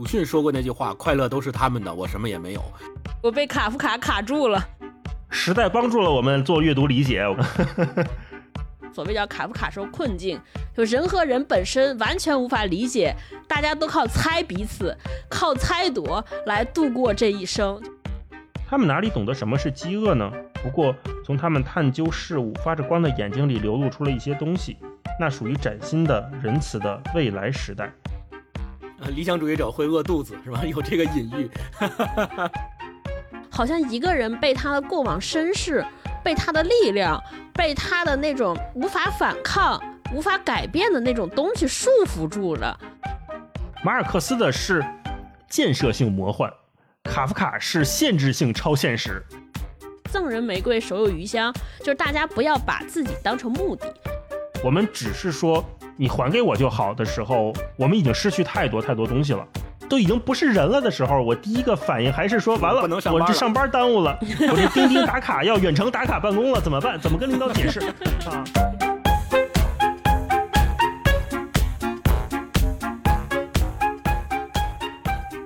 鲁迅说过那句话：“快乐都是他们的，我什么也没有。”我被卡夫卡卡住了。时代帮助了我们做阅读理解。所谓叫卡夫卡说困境，就人和人本身完全无法理解，大家都靠猜彼此，靠猜躲来度过这一生。他们哪里懂得什么是饥饿呢？不过从他们探究事物、发着光的眼睛里流露出了一些东西，那属于崭新的、仁慈的未来时代。呃，理想主义者会饿肚子是吧？有这个隐喻。好像一个人被他的过往身世、被他的力量、被他的那种无法反抗、无法改变的那种东西束缚住了。马尔克斯的是建设性魔幻，卡夫卡是限制性超现实。赠人玫瑰，手有余香，就是大家不要把自己当成目的。我们只是说你还给我就好的时候，我们已经失去太多太多东西了。都已经不是人了的时候，我第一个反应还是说完了，我这上班耽误了，我这钉钉打卡要远程打卡办公了，怎么办？怎么跟领导解释 啊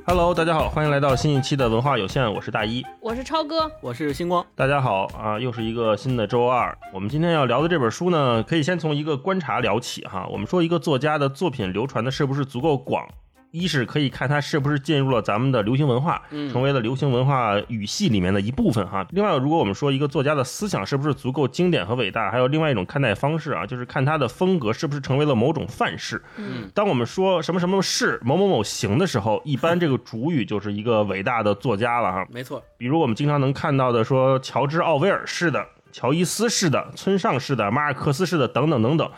？Hello，大家好，欢迎来到新一期的文化有限，我是大一，我是超哥，我是星光，大家好啊，又是一个新的周二。我们今天要聊的这本书呢，可以先从一个观察聊起哈。我们说一个作家的作品流传的是不是足够广？一是可以看它是不是进入了咱们的流行文化，成为了流行文化语系里面的一部分哈。另外，如果我们说一个作家的思想是不是足够经典和伟大，还有另外一种看待方式啊，就是看他的风格是不是成为了某种范式。嗯，当我们说什么什么是某某某型的时候，一般这个主语就是一个伟大的作家了哈。没错，比如我们经常能看到的说乔治奥威尔式的、乔伊斯式的、村上式的、马尔克斯式的等等等等。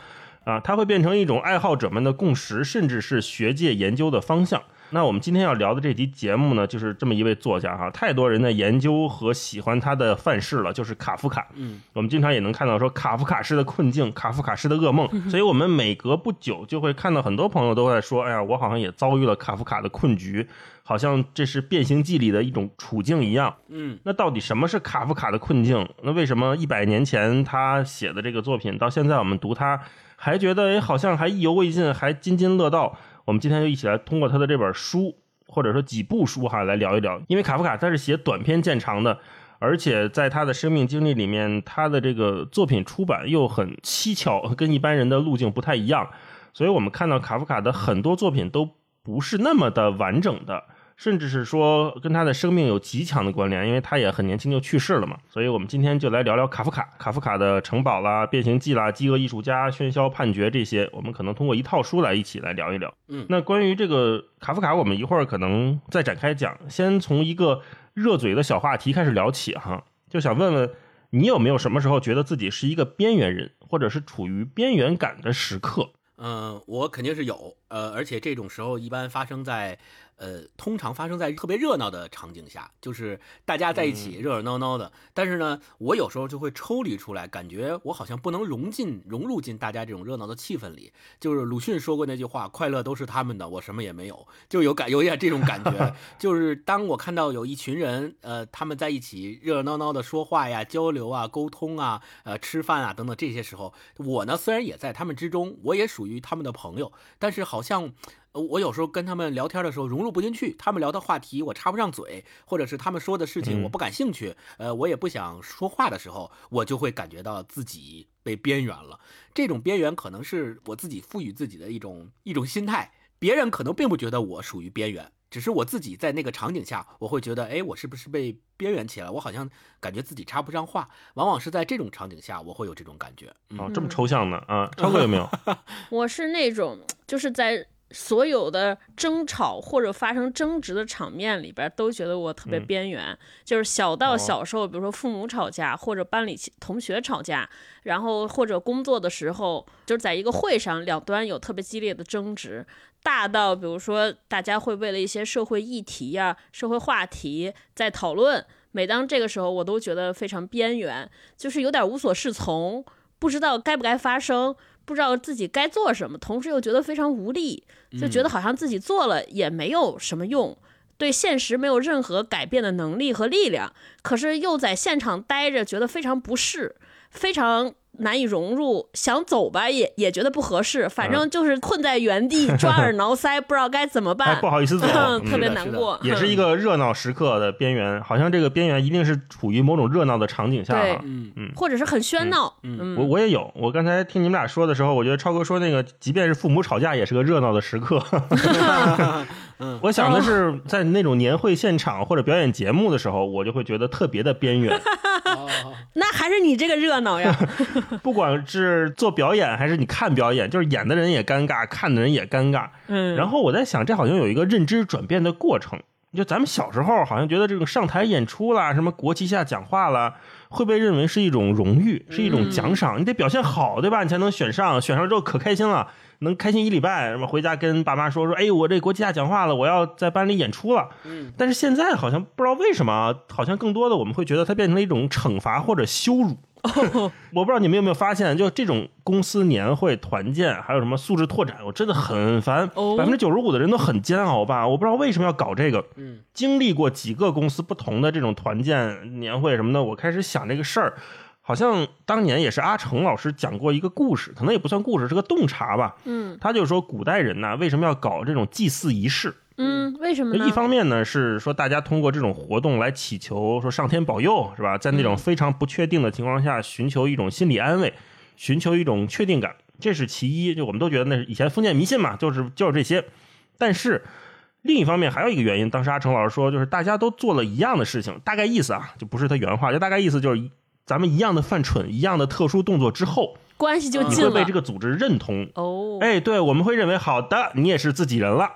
啊，它会变成一种爱好者们的共识，甚至是学界研究的方向。那我们今天要聊的这集节目呢，就是这么一位作家哈，太多人的研究和喜欢他的范式了，就是卡夫卡。嗯，我们经常也能看到说卡夫卡式的困境，卡夫卡式的噩梦。所以我们每隔不久就会看到很多朋友都在说，哎呀，我好像也遭遇了卡夫卡的困局，好像这是变形记里的一种处境一样。嗯，那到底什么是卡夫卡的困境？那为什么一百年前他写的这个作品，到现在我们读他？还觉得哎，好像还意犹未尽，还津津乐道。我们今天就一起来通过他的这本书，或者说几部书哈，来聊一聊。因为卡夫卡他是写短篇见长的，而且在他的生命经历里面，他的这个作品出版又很蹊跷，跟一般人的路径不太一样。所以我们看到卡夫卡的很多作品都不是那么的完整的。甚至是说跟他的生命有极强的关联，因为他也很年轻就去世了嘛。所以我们今天就来聊聊卡夫卡，卡夫卡的《城堡》啦、《变形记》啦、《饥饿艺术家》、《喧嚣判决》这些，我们可能通过一套书来一起来聊一聊。嗯，那关于这个卡夫卡，我们一会儿可能再展开讲。先从一个热嘴的小话题开始聊起哈，就想问问你有没有什么时候觉得自己是一个边缘人，或者是处于边缘感的时刻？嗯，我肯定是有，呃，而且这种时候一般发生在。呃，通常发生在特别热闹的场景下，就是大家在一起热热闹闹的。但是呢，我有时候就会抽离出来，感觉我好像不能融进、融入进大家这种热闹的气氛里。就是鲁迅说过那句话：“快乐都是他们的，我什么也没有。”就有感有点这种感觉。就是当我看到有一群人，呃，他们在一起热热闹闹的说话呀、交流啊、沟通啊、呃、吃饭啊等等这些时候，我呢虽然也在他们之中，我也属于他们的朋友，但是好像。我有时候跟他们聊天的时候融入不进去，他们聊的话题我插不上嘴，或者是他们说的事情我不感兴趣，呃，我也不想说话的时候，我就会感觉到自己被边缘了。这种边缘可能是我自己赋予自己的一种一种心态，别人可能并不觉得我属于边缘，只是我自己在那个场景下，我会觉得，哎，我是不是被边缘起来？我好像感觉自己插不上话。往往是在这种场景下，我会有这种感觉。哦，这么抽象呢？啊，超哥有没有？我是那种就是在。所有的争吵或者发生争执的场面里边，都觉得我特别边缘。就是小到小时候，比如说父母吵架，或者班里同学吵架，然后或者工作的时候，就是在一个会上，两端有特别激烈的争执；大到比如说大家会为了一些社会议题呀、社会话题在讨论。每当这个时候，我都觉得非常边缘，就是有点无所适从，不知道该不该发声。不知道自己该做什么，同时又觉得非常无力，就觉得好像自己做了也没有什么用，对现实没有任何改变的能力和力量。可是又在现场待着，觉得非常不适，非常难以融入，想走吧也也觉得不合适，反正就是困在原地，抓耳挠腮，不知道该怎么办，哎不好意思走嗯特别难过，也是一个热闹时刻的边缘，好像这个边缘一定是处于某种热闹的场景下对嗯。嗯或者是很喧闹，嗯我我也有，我刚才听你们俩说的时候，我觉得超哥说那个，即便是父母吵架，也是个热闹的时刻。我想的是，在那种年会现场或者表演节目的时候，我就会觉得特别的边缘。哦那还是你这个热闹呀，不管是做表演还是你看表演，就是演的人也尴尬，看的人也尴尬。嗯，然后我在想，这好像有一个认知转变的过程。就咱们小时候好像觉得这种上台演出啦，什么国旗下讲话啦，会被认为是一种荣誉，是一种奖赏，你得表现好，对吧？你才能选上，选上之后可开心了，能开心一礼拜，什么回家跟爸妈说说，哎，我这国旗下讲话了，我要在班里演出了。嗯，但是现在好像不知道为什么，好像更多的我们会觉得它变成了一种惩罚或者羞辱。我不知道你们有没有发现，就这种公司年会团建，还有什么素质拓展，我真的很烦。哦百分之九十五的人都很煎熬吧？我不知道为什么要搞这个。嗯，经历过几个公司不同的这种团建、年会什么的，我开始想这个事儿。好像当年也是阿成老师讲过一个故事，可能也不算故事，是个洞察吧。嗯他就说古代人呐，为什么要搞这种祭祀仪式？嗯，为什么呢？一方面呢是说大家通过这种活动来祈求说上天保佑，是吧？在那种非常不确定的情况下，寻求一种心理安慰，寻求一种确定感，这是其一。就我们都觉得那是以前封建迷信嘛，就是就是这些。但是另一方面还有一个原因，当时阿成老师说，就是大家都做了一样的事情，大概意思啊，就不是他原话，就大概意思就是一咱们一样的犯蠢，一样的特殊动作之后，关系就近了你会被这个组织认同，哦，哎，对，我们会认为好的，你也是自己人了。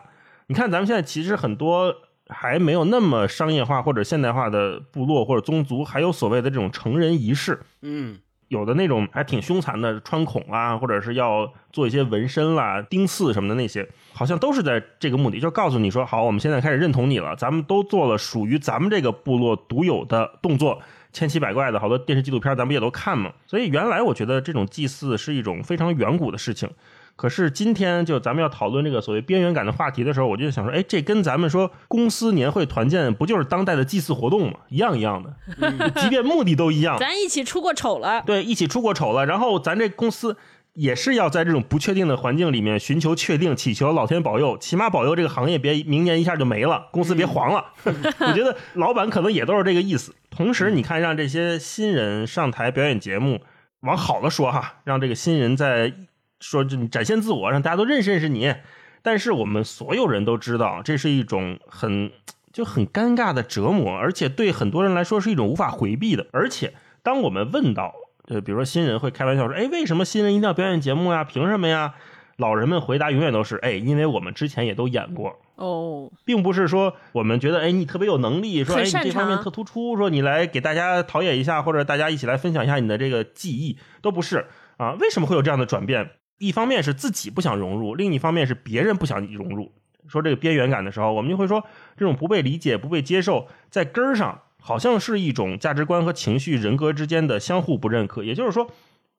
你看，咱们现在其实很多还没有那么商业化或者现代化的部落或者宗族，还有所谓的这种成人仪式，嗯有的那种还挺凶残的，穿孔啊，或者是要做一些纹身啦、钉刺什么的那些，好像都是在这个目的，就告诉你说，好，我们现在开始认同你了，咱们都做了属于咱们这个部落独有的动作。千奇百怪的好多电视纪录片，咱不也都看嘛？所以原来我觉得这种祭祀是一种非常远古的事情，可是今天就咱们要讨论这个所谓边缘感的话题的时候，我就想说，哎，这跟咱们说公司年会团建不就是当代的祭祀活动吗？一样一样的，即便目的都一样，咱一起出过丑了，对，一起出过丑了，然后咱这公司也是要在这种不确定的环境里面寻求确定，祈求老天保佑，起码保佑这个行业别明年一下就没了，公司别黄了。我觉得老板可能也都是这个意思。同时，你看让这些新人上台表演节目，往好了说哈，让这个新人在说这展现自我，让大家都认识认识你。但是我们所有人都知道，这是一种很就很尴尬的折磨，而且对很多人来说是一种无法回避的。而且，当我们问到，呃，比如说新人会开玩笑说：“哎，为什么新人一定要表演节目呀？凭什么呀？”老人们回答永远都是：“哎，因为我们之前也都演过。”哦，并不是说我们觉得哎你特别有能力，说哎你这方面特突出，说你来给大家陶冶一下，或者大家一起来分享一下你的这个技艺，都不是啊。为什么会有这样的转变？一方面是自己不想融入，另一方面是别人不想融入。说这个边缘感的时候，我们就会说这种不被理解、不被接受，在根儿上好像是一种价值观和情绪、人格之间的相互不认可。也就是说，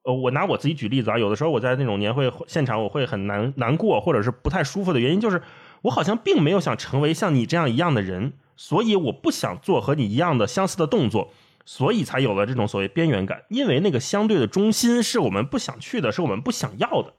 呃，我拿我自己举例子啊，有的时候我在那种年会现场，我会很难难过，或者是不太舒服的原因，就是我好像并没有想成为像你这样一样的人，所以我不想做和你一样的相似的动作，所以才有了这种所谓边缘感。因为那个相对的中心是我们不想去的，是我们不想要的。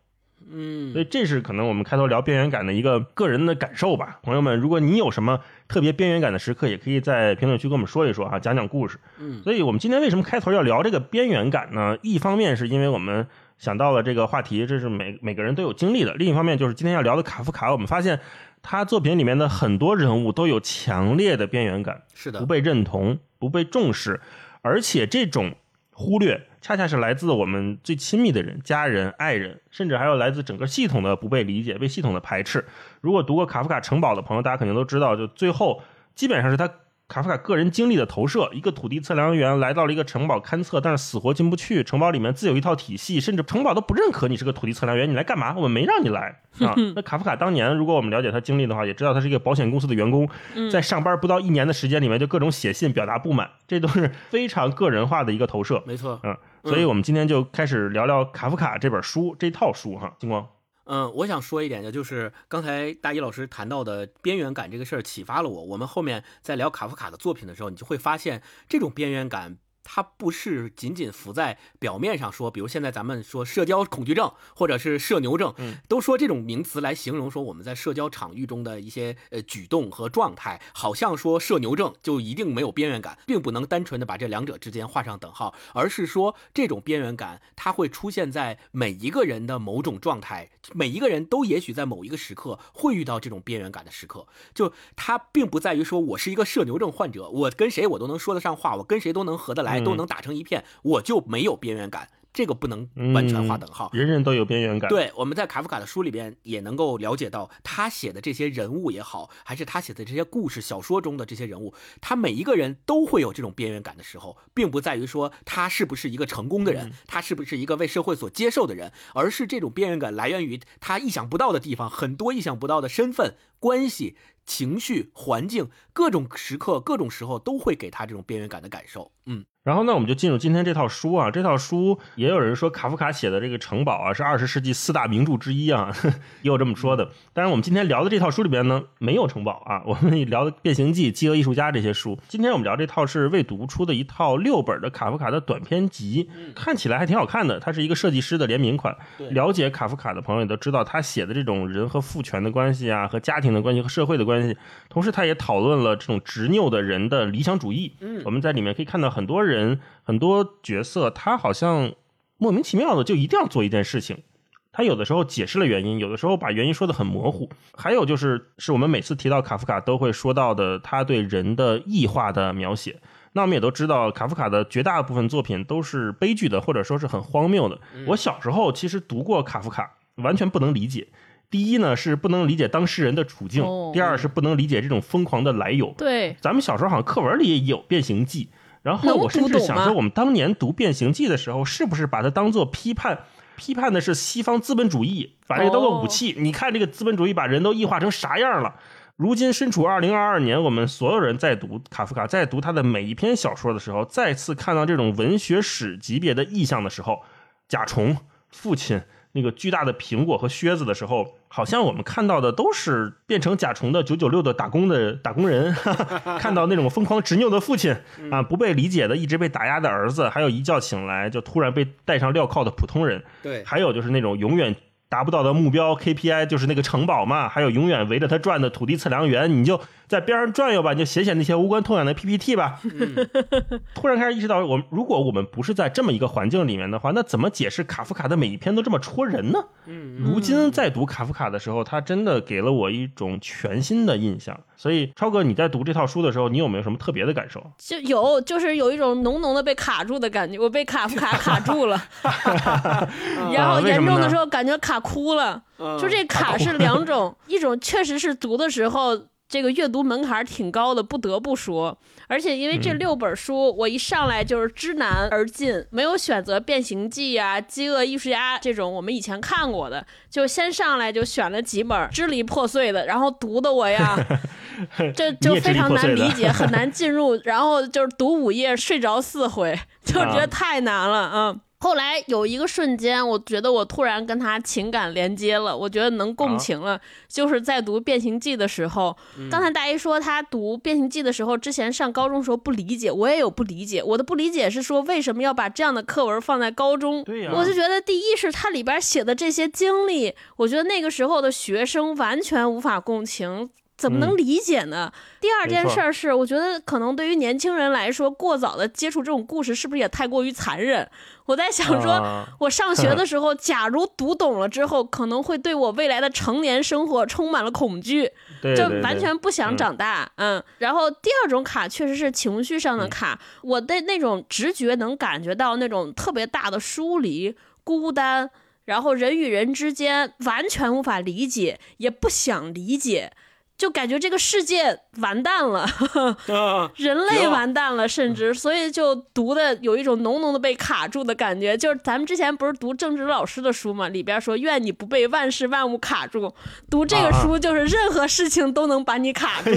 嗯所以这是可能我们开头聊边缘感的一个个人的感受吧。朋友们，如果你有什么特别边缘感的时刻，也可以在评论区跟我们说一说啊，讲讲故事。嗯所以我们今天为什么开头要聊这个边缘感呢？一方面是因为我们想到了这个话题，这是每每个人都有经历的；另一方面就是今天要聊的卡夫卡，我们发现他作品里面的很多人物都有强烈的边缘感，是的不，被认同、不被重视，而且这种忽略，恰恰是来自我们最亲密的人、家人、爱人，甚至还有来自整个系统的不被理解、被系统的排斥。如果读过卡夫卡城堡的朋友，大家肯定都知道，就最后基本上是他卡夫卡个人经历的投射。一个土地测量员来到了一个城堡勘测，但是死活进不去。城堡里面自有一套体系，甚至城堡都不认可你是个土地测量员，你来干嘛？我们没让你来啊。那卡夫卡当年，如果我们了解他经历的话，也知道他是一个保险公司的员工，在上班不到一年的时间里面，就各种写信表达不满，这都是非常个人化的一个投射。没错。嗯，所以我们今天就开始聊聊卡夫卡这本书这套书哈。金光，嗯，我想说一点的，就是刚才大一老师谈到的边缘感这个事儿启发了我。我们后面在聊卡夫卡的作品的时候，你就会发现这种边缘感它不是仅仅浮在表面上说，比如现在咱们说社交恐惧症或者是社牛症，都说这种名词来形容说我们在社交场域中的一些呃举动和状态，好像说社牛症就一定没有边缘感，并不能单纯的把这两者之间画上等号，而是说这种边缘感它会出现在每一个人的某种状态，每一个人都也许在某一个时刻会遇到这种边缘感的时刻，就它并不在于说我是一个社牛症患者，我跟谁我都能说得上话，我跟谁都能合得来。都能打成一片，我就没有边缘感，这个不能完全划等号。人人都有边缘感。对，我们在卡夫卡的书里边也能够了解到，他写的这些人物也好，还是他写的这些故事小说中的这些人物，他每一个人都会有这种边缘感的时候，并不在于说他是不是一个成功的人，他是不是一个为社会所接受的人，而是这种边缘感来源于他意想不到的地方，很多意想不到的身份关系。情绪、环境，各种时刻、各种时候都会给他这种边缘感的感受。嗯，然后呢，我们就进入今天这套书啊。这套书也有人说卡夫卡写的这个《城堡》啊是二十世纪四大名著之一啊，也有这么说的。但是，我们今天聊的这套书里边呢，没有《城堡》啊。我们聊的《变形记》《饥饿艺术家》这些书。今天我们聊这套是未读出的一套六本的卡夫卡的短篇集，看起来还挺好看的。它是一个设计师的联名款。了解卡夫卡的朋友也都知道，他写的这种人和父权的关系啊，和家庭的关系和社会的关。关系，同时他也讨论了这种执拗的人的理想主义。嗯，我们在里面可以看到很多人、很多角色，他好像莫名其妙的就一定要做一件事情。他有的时候解释了原因，有的时候把原因说的很模糊。还有就是，是我们每次提到卡夫卡都会说到的，他对人的异化的描写。那我们也都知道，卡夫卡的绝大部分作品都是悲剧的，或者说是很荒谬的。我小时候其实读过卡夫卡，完全不能理解。第一呢是不能理解当事人的处境，第二是不能理解这种疯狂的来由。对，咱们小时候好像课文里也有《变形记》，然后我甚至想说，我们当年读《变形记》的时候，是不是把它当做批判？批判的是西方资本主义，把这个当做武器。你看这个资本主义把人都异化成啥样了？如今身处二零二二年，我们所有人在读卡夫卡，在读他的每一篇小说的时候，再次看到这种文学史级别的意象的时候，甲虫、父亲。那个巨大的苹果和靴子的时候，好像我们看到的都是变成甲虫的九九六的打工的打工人，看到那种疯狂执拗的父亲啊，不被理解的一直被打压的儿子，还有一觉醒来就突然被戴上镣铐的普通人，对，还有就是那种永远。达不到的目标 KPI 就是那个城堡嘛，还有永远围着他转的土地测量员，你就在边上转悠吧，你就写写那些无关痛痒的 PPT 吧。突然开始意识到，我如果我们不是在这么一个环境里面的话，那怎么解释卡夫卡的每一篇都这么戳人呢？如今在读卡夫卡的时候，他真的给了我一种全新的印象。所以，超哥，你在读这套书的时候，你有没有什么特别的感受？就有，就是有一种浓浓的被卡住的感觉，我被卡夫卡 卡住了，然后严重的时候感觉卡哭了。就这卡是两种，一种确实是读的时候。这个阅读门槛挺高的，不得不说。而且因为这六本书，我一上来就是知难而进，没有选择《变形记》呀、《饥饿艺术家》这种我们以前看过的，就先上来就选了几本支离破碎的，然后读的我呀，这就非常难理解，很难 进入。然后就是读五页睡着四回，就觉得太难了，嗯。后来有一个瞬间，我觉得我突然跟他情感连接了，我觉得能共情了，就是在读《变形记》的时候。刚才大一说他读《变形记》的时候，之前上高中时候不理解，我也有不理解。我的不理解是说，为什么要把这样的课文放在高中？对呀，我就觉得第一是它里边写的这些经历，我觉得那个时候的学生完全无法共情。怎么能理解呢？第二件事儿是，我觉得可能对于年轻人来说，过早的接触这种故事，是不是也太过于残忍？我在想，说我上学的时候，假如读懂了之后，可能会对我未来的成年生活充满了恐惧，就完全不想长大。嗯，然后第二种卡确实是情绪上的卡，我的那种直觉能感觉到那种特别大的疏离、孤单，然后人与人之间完全无法理解，也不想理解。就感觉这个世界完蛋了，人类完蛋了，甚至所以就读的有一种浓浓的被卡住的感觉。就是咱们之前不是读政治老师的书嘛，里边说愿你不被万事万物卡住。读这个书就是任何事情都能把你卡住。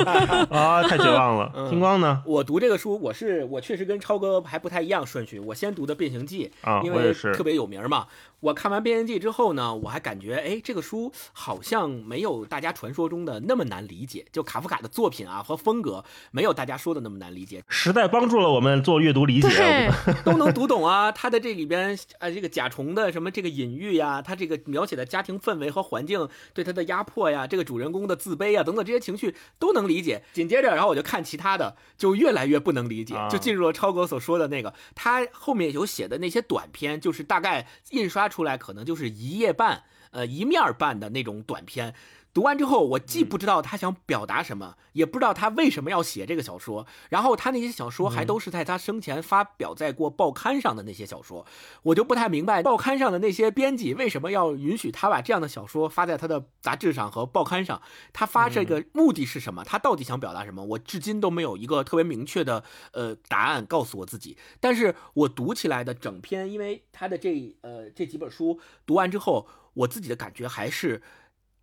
啊，太绝望了。星光呢？我读这个书，我是我确实跟超哥还不太一样顺序。我先读的《变形记》，因为特别有名嘛。我看完《变形记》之后呢，我还感觉，哎，这个书好像没有大家传说中的那么难理解。就卡夫卡的作品啊和风格，没有大家说的那么难理解。时代帮助了我们做阅读理解，都能读懂啊。他的这里边，呃，这个甲虫的什么这个隐喻呀，他这个描写的家庭氛围和环境对他的压迫呀，这个主人公的自卑啊等等这些情绪都能理解。紧接着，然后我就看其他的，就越来越不能理解，就进入了超哥所说的那个，他后面有写的那些短篇，就是大概印刷出来可能就是。一页半，呃，一面半的那种短篇，读完之后，我既不知道他想表达什么，也不知道他为什么要写这个小说。然后他那些小说还都是在他生前发表在过报刊上的那些小说，我就不太明白报刊上的那些编辑为什么要允许他把这样的小说发在他的杂志上和报刊上。他发这个目的是什么？他到底想表达什么？我至今都没有一个特别明确的呃答案告诉我自己。但是我读起来的整篇，因为他的这呃这几本书读完之后。我自己的感觉还是，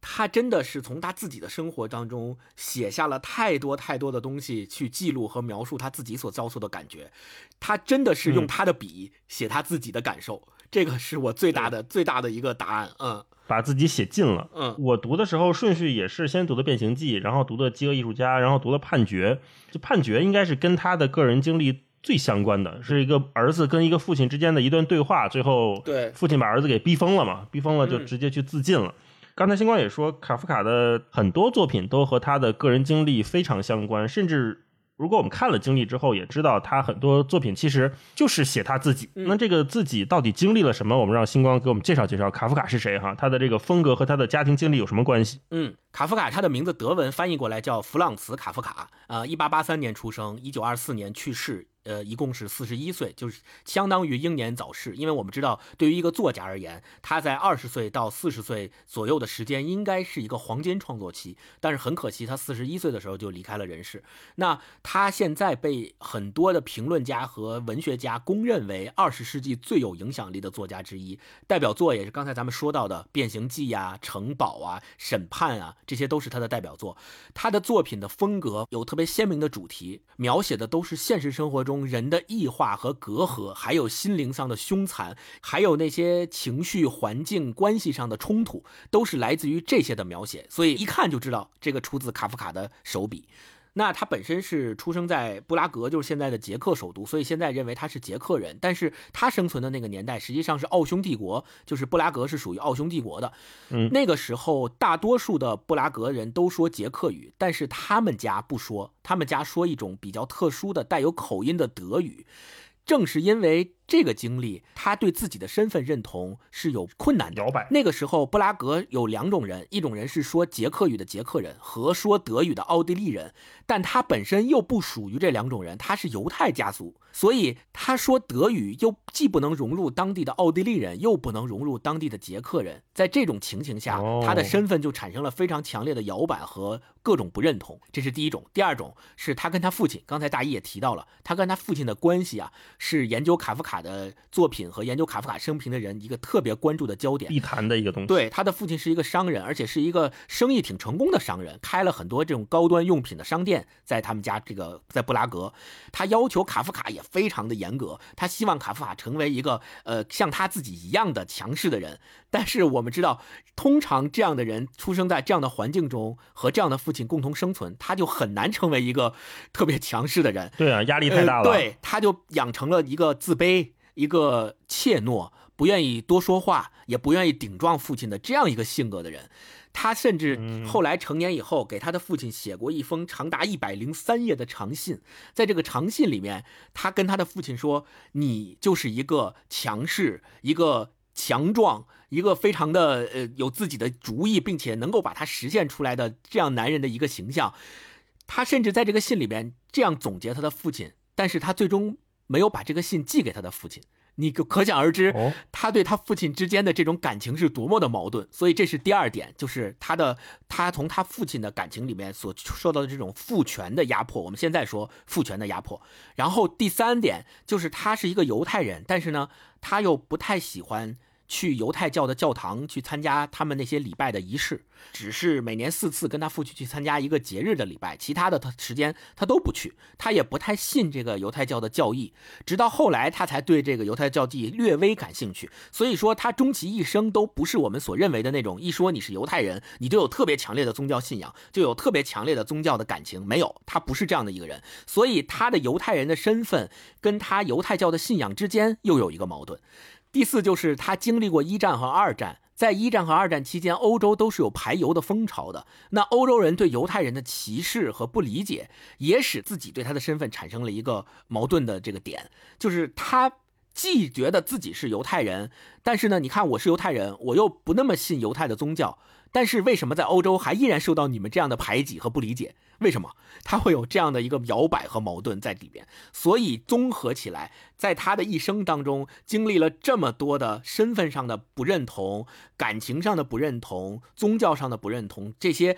他真的是从他自己的生活当中写下了太多太多的东西去记录和描述他自己所遭受的感觉，他真的是用他的笔写他自己的感受，这个是我最大的最大的一个答案。嗯，把自己写尽了。嗯，我读的时候顺序也是先读的《变形记》，然后读的《饥饿艺术家》，然后读了《判决》。就《判决》应该是跟他的个人经历。最相关的是一个儿子跟一个父亲之间的一段对话，最后对父亲把儿子给逼疯了嘛，逼疯了就直接去自尽了。刚才星光也说，卡夫卡的很多作品都和他的个人经历非常相关，甚至如果我们看了经历之后，也知道他很多作品其实就是写他自己。那这个自己到底经历了什么？我们让星光给我们介绍介绍卡夫卡是谁哈？他的这个风格和他的家庭经历有什么关系？嗯。卡夫卡，他的名字德文翻译过来叫弗朗茨·卡夫卡，呃，一八八三年出生，一九二四年去世，呃，一共是四十一岁，就是相当于英年早逝。因为我们知道，对于一个作家而言，他在二十岁到四十岁左右的时间应该是一个黄金创作期，但是很可惜，他四十一岁的时候就离开了人世。那他现在被很多的评论家和文学家公认为二十世纪最有影响力的作家之一，代表作也是刚才咱们说到的《变形记》呀、《城堡》啊、《审判》啊。这些都是他的代表作，他的作品的风格有特别鲜明的主题，描写的都是现实生活中人的异化和隔阂，还有心灵上的凶残，还有那些情绪、环境、关系上的冲突，都是来自于这些的描写，所以一看就知道这个出自卡夫卡的手笔。那他本身是出生在布拉格，就是现在的捷克首都，所以现在认为他是捷克人。但是他生存的那个年代实际上是奥匈帝国，就是布拉格是属于奥匈帝国的。嗯，那个时候大多数的布拉格人都说捷克语，但是他们家不说，他们家说一种比较特殊的带有口音的德语。正是因为。这个经历，他对自己的身份认同是有困难的。摇摆。那个时候，布拉格有两种人，一种人是说捷克语的捷克人和说德语的奥地利人，但他本身又不属于这两种人，他是犹太家族，所以他说德语又既不能融入当地的奥地利人，又不能融入当地的捷克人。在这种情形下，他的身份就产生了非常强烈的摇摆和各种不认同。这是第一种。第二种是他跟他父亲，刚才大一也提到了，他跟他父亲的关系啊，是研究卡夫卡。的作品和研究卡夫卡生平的人，一个特别关注的焦点，必谈的一个东西。对，他的父亲是一个商人，而且是一个生意挺成功的商人，开了很多这种高端用品的商店，在他们家这个在布拉格。他要求卡夫卡也非常的严格，他希望卡夫卡成为一个呃像他自己一样的强势的人。但是我们知道，通常这样的人出生在这样的环境中，和这样的父亲共同生存，他就很难成为一个 特别强势的人。对啊，压力太大了。对，他就养成了一个自卑。一个怯懦、不愿意多说话、也不愿意顶撞父亲的这样一个性格的人，他甚至后来成年以后给他的父亲写过一封长达一百零三页的长信。在这个长信里面，他跟他的父亲说：“你就是一个强势、一个强壮、一个非常的呃有自己的主意，并且能够把它实现出来的这样男人的一个形象。”他甚至在这个信里边这样总结他的父亲，但是他最终。没有把这个信寄给他的父亲，你可想而知，他对他父亲之间的这种感情是多么的矛盾。所以这是第二点，就是他的他从他父亲的感情里面所受到的这种父权的压迫。我们现在说父权的压迫。然后第三点就是他是一个犹太人，但是呢，他又不太喜欢去犹太教的教堂去参加他们那些礼拜的仪式，只是每年四次跟他父亲去参加一个节日的礼拜，其他的他时间他都不去，他也不太信这个犹太教的教义，直到后来他才对这个犹太教义略微感兴趣。所以说他终其一生都不是我们所认为的那种，一说你是犹太人，你就有特别强烈的宗教信仰，就有特别强烈的宗教的感情，没有，他不是这样的一个人。所以他的犹太人的身份跟他犹太教的信仰之间又有一个矛盾。第四就是他经历过一战和二战，在一战和二战期间，欧洲都是有排犹的风潮的。那欧洲人对犹太人的歧视和不理解，也使自己对他的身份产生了一个矛盾的这个点，就是他既觉得自己是犹太人，但是呢，你看我是犹太人，我又不那么信犹太的宗教。但是为什么在欧洲还依然受到你们这样的排挤和不理解？为什么他会有这样的一个摇摆和矛盾在里边？所以综合起来，在他的一生当中，经历了这么多的身份上的不认同、感情上的不认同、宗教上的不认同，这些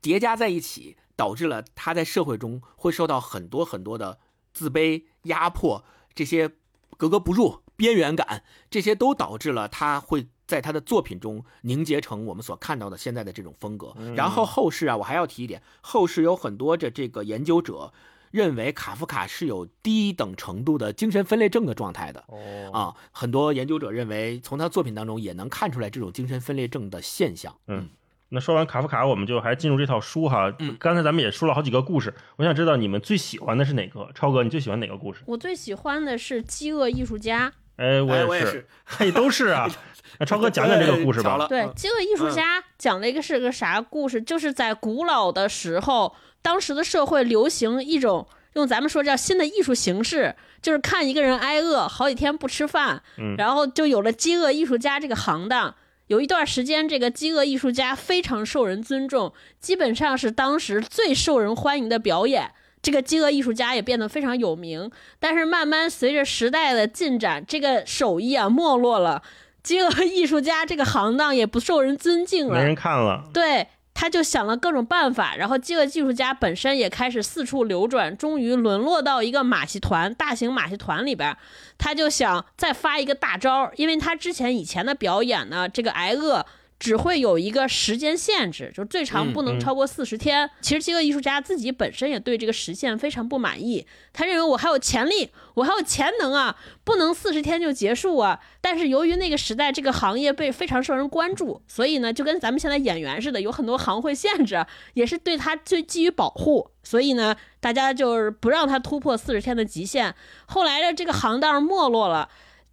叠加在一起，导致了他在社会中会受到很多很多的自卑、压迫，这些格格不入、边缘感，这些都导致了他会。在他的作品中凝结成我们所看到的现在的这种风格。然后后世啊，我还要提一点，后世有很多的这个研究者认为卡夫卡是有低等程度的精神分裂症的状态的。哦啊，很多研究者认为从他作品当中也能看出来这种精神分裂症的现象。嗯，那说完卡夫卡，我们就还进入这套书哈。嗯，刚才咱们也说了好几个故事，我想知道你们最喜欢的是哪个？超哥，你最喜欢哪个故事？我最喜欢的是《饥饿艺术家》。哎，我也是，嘿，都是啊。那超哥讲讲这个故事吧。对，《饥饿艺术家》讲了一个是个啥故事？就是在古老的时候，当时的社会流行一种用咱们说叫新的艺术形式，就是看一个人挨饿好几天不吃饭，然后就有了饥饿艺术家这个行当。有一段时间，这个饥饿艺术家非常受人尊重，基本上是当时最受人欢迎的表演。这个饥饿艺术家也变得非常有名。但是慢慢随着时代的进展，这个手艺啊没落了。饥饿艺术家这个行当也不受人尊敬了，没人看了。对，他就想了各种办法，然后饥饿艺术家本身也开始四处流转，终于沦落到一个马戏团，大型马戏团里边。他就想再发一个大招，因为他之前以前的表演呢，这个挨饿。只会有一个时间限制，就是最长不能超过四十天。其实，饥饿艺术家自己本身也对这个时限非常不满意。他认为我还有潜力，我还有潜能啊，不能四十天就结束啊。但是由于那个时代这个行业被非常受人关注，所以呢，就跟咱们现在演员似的，有很多行会限制，也是对他最基于保护。所以呢，大家就是不让他突破四十天的极限。后来的这个行当没落了。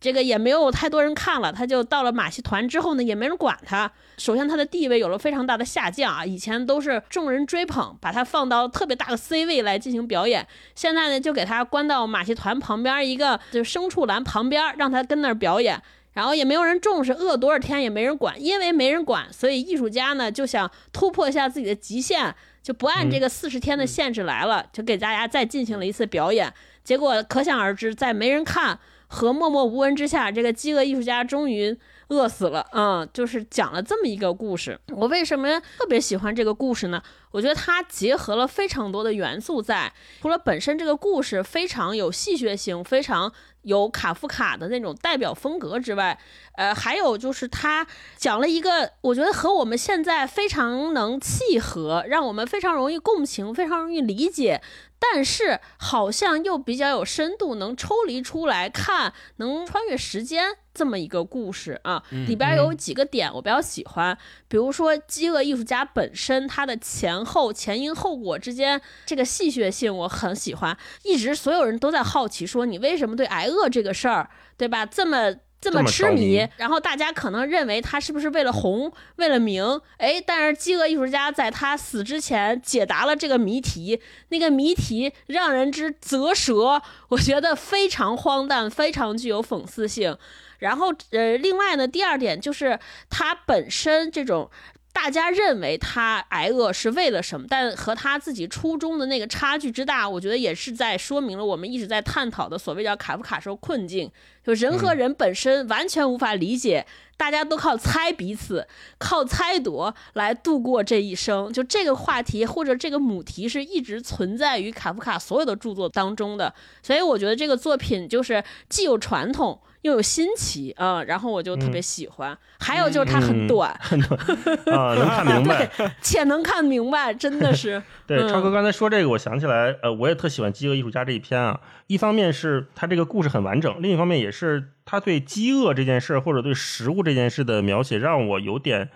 这个也没有太多人看了，他就到了马戏团之后呢，也没人管他。首先，他的地位有了非常大的下降啊，以前都是众人追捧，把他放到特别大的 C 位来进行表演，现在呢，就给他关到马戏团旁边一个就是牲畜栏旁边，让他跟那儿表演，然后也没有人重视，饿多少天也没人管，因为没人管，所以艺术家呢就想突破一下自己的极限，就不按这个四十天的限制来了，就给大家再进行了一次表演，结果可想而知，在没人看。和默默无闻之下，这个饥饿艺术家终于饿死了。嗯，就是讲了这么一个故事。我为什么特别喜欢这个故事呢？我觉得它结合了非常多的元素在，除了本身这个故事非常有戏谑性，非常有卡夫卡的那种代表风格之外，呃，还有就是他讲了一个我觉得和我们现在非常能契合，让我们非常容易共情，非常容易理解。但是好像又比较有深度，能抽离出来看，能穿越时间这么一个故事啊，里边有几个点我比较喜欢，比如说饥饿艺术家本身它的前后前因后果之间这个戏谑性我很喜欢，一直所有人都在好奇说你为什么对挨饿这个事儿，对吧？这么。这么痴迷，然后大家可能认为他是不是为了红，为了名？哎，但是饥饿艺术家在他死之前解答了这个谜题，那个谜题让人之啧舌，我觉得非常荒诞，非常具有讽刺性。然后，呃，另外呢，第二点就是他本身这种。大家认为他挨饿是为了什么？但和他自己初衷的那个差距之大，我觉得也是在说明了我们一直在探讨的所谓叫卡夫卡说困境，就人和人本身完全无法理解，大家都靠猜彼此，靠猜度来度过这一生。就这个话题或者这个母题是一直存在于卡夫卡所有的著作当中的，所以我觉得这个作品就是既有传统。又有新奇啊、然后我就特别喜欢。还有就是它很嗯短，啊，能看明白。且能看明白，真的是。对，嗯超哥刚才说这个，我想起来，呃，我也特喜欢《饥饿艺术家》这一篇啊。一方面是他这个故事很完整，另一方面也是他对饥饿这件事儿或者对食物这件事的描写，让我有点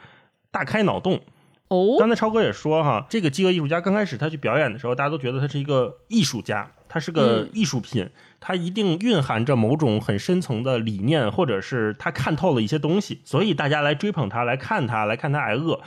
大开脑洞。哦，刚才超哥也说哈，这个饥饿艺术家刚开始他去表演的时候，大家都觉得他是一个艺术家，他是个嗯艺术品，它一定蕴含着某种很深层的理念，或者是他看透了一些东西，所以大家来追捧他，来看他，来看他挨饿。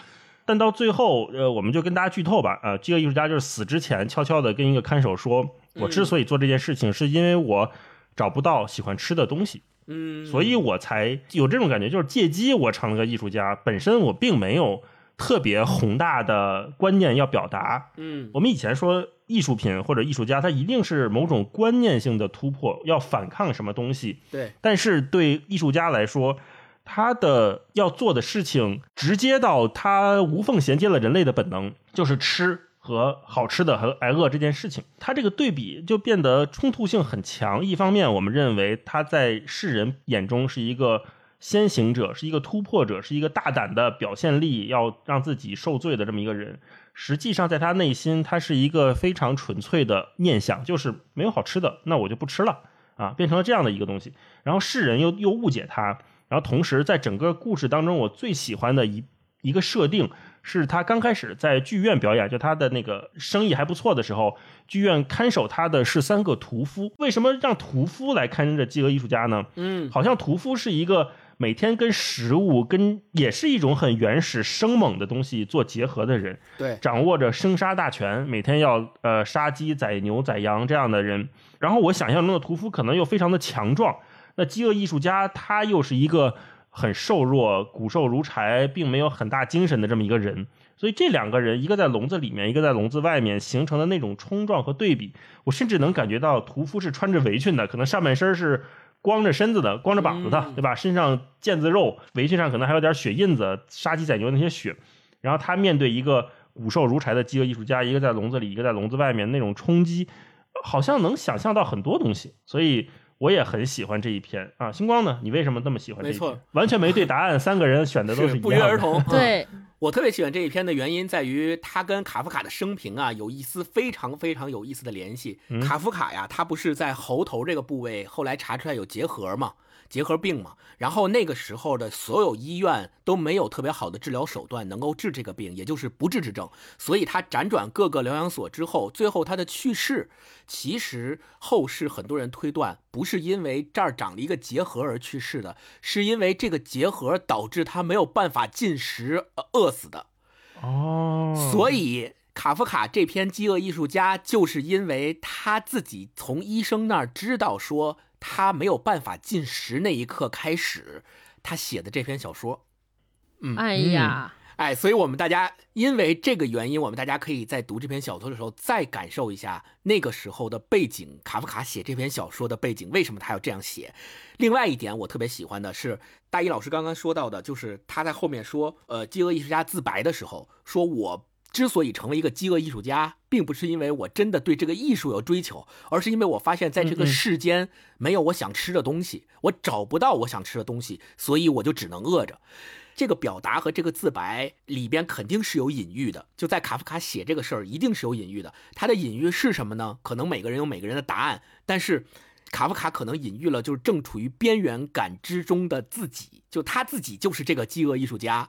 但到最后，呃，我们就跟大家剧透吧。啊、这个艺术家就是死之前悄悄的跟一个看守说：“我之所以做这件事情，是因为我找不到喜欢吃的东西。”嗯，所以我才有这种感觉，就是借机我成了个艺术家。本身我并没有特别宏大的观念要表达。嗯我们以前说艺术品或者艺术家，他一定是某种观念性的突破，要反抗什么东西。对，但是对艺术家来说，他的要做的事情直接到他无缝衔接了人类的本能，就是吃和好吃的和挨饿这件事情。他这个对比就变得冲突性很强。一方面，我们认为他在世人眼中是一个先行者，是一个突破者，是一个大胆的表现力，要让自己受罪的这么一个人。实际上，在他内心，他是一个非常纯粹的念想，就是没有好吃的，那我就不吃了啊，变成了这样的一个东西。然后世人又又误解他，然后同时在整个故事当中，我最喜欢的一一个设定是他刚开始在剧院表演，就他的那个生意还不错的时候，剧院看守他的是三个屠夫。为什么让屠夫来看着饥饿艺术家呢？嗯好像屠夫是一个每天跟食物、跟也是一种很原始生猛的东西做结合的人，对，掌握着生杀大权，每天要呃杀鸡宰牛宰羊这样的人。然后我想象中的屠夫可能又非常的强壮，那饥饿艺术家他又是一个很瘦弱、骨瘦如柴，并没有很大精神的这么一个人。所以这两个人，一个在笼子里面，一个在笼子外面，形成的那种冲撞和对比，我甚至能感觉到屠夫是穿着围裙的，可能上半身是光着身子的，光着膀子的，嗯对吧？身上腱子肉，围裙上可能还有点血印子，杀鸡宰牛那些血。然后他面对一个骨瘦如柴的饥饿艺术家，一个在笼子里，一个在笼子外面，那种冲击，好像能想象到很多东西。所以我也很喜欢这一篇啊。星光呢？你为什么那么喜欢这一篇？没错，完全没对答案，三个人选的都是一样的。不约而同。嗯对，我特别喜欢这一篇的原因在于，他跟卡夫卡的生平啊有一丝非常非常有意思的联系。卡夫卡呀，他不是在喉头这个部位后来查出来有结核嘛，结核病嘛。然后那个时候的所有医院都没有特别好的治疗手段能够治这个病，也就是不治之症。所以他辗转各个疗养所之后，最后他的去世，其实后世很多人推断不是因为这儿长了一个结核而去世的，是因为这个结核导致他没有办法进食，饿死的。哦，所以卡夫卡这篇《饥饿艺术家》就是因为他自己从医生那儿知道说他没有办法进食那一刻开始，他写的这篇小说。嗯哎呀，哎，所以我们大家因为这个原因，我们大家可以在读这篇小说的时候再感受一下那个时候的背景，卡夫卡写这篇小说的背景，为什么他要这样写？另外一点，我特别喜欢的是大一老师刚刚说到的，就是他在后面说，呃，饥饿艺术家自白的时候，说我之所以成为一个饥饿艺术家，并不是因为我真的对这个艺术有追求，而是因为我发现在这个世间没有我想吃的东西，我找不到我想吃的东西，所以我就只能饿着。这个表达和这个自白里边肯定是有隐喻的，就在卡夫卡写这个事儿，一定是有隐喻的。他的隐喻是什么呢？可能每个人有每个人的答案，但是卡夫卡可能隐喻了，就是正处于边缘感之中的自己，就他自己就是这个饥饿艺术家。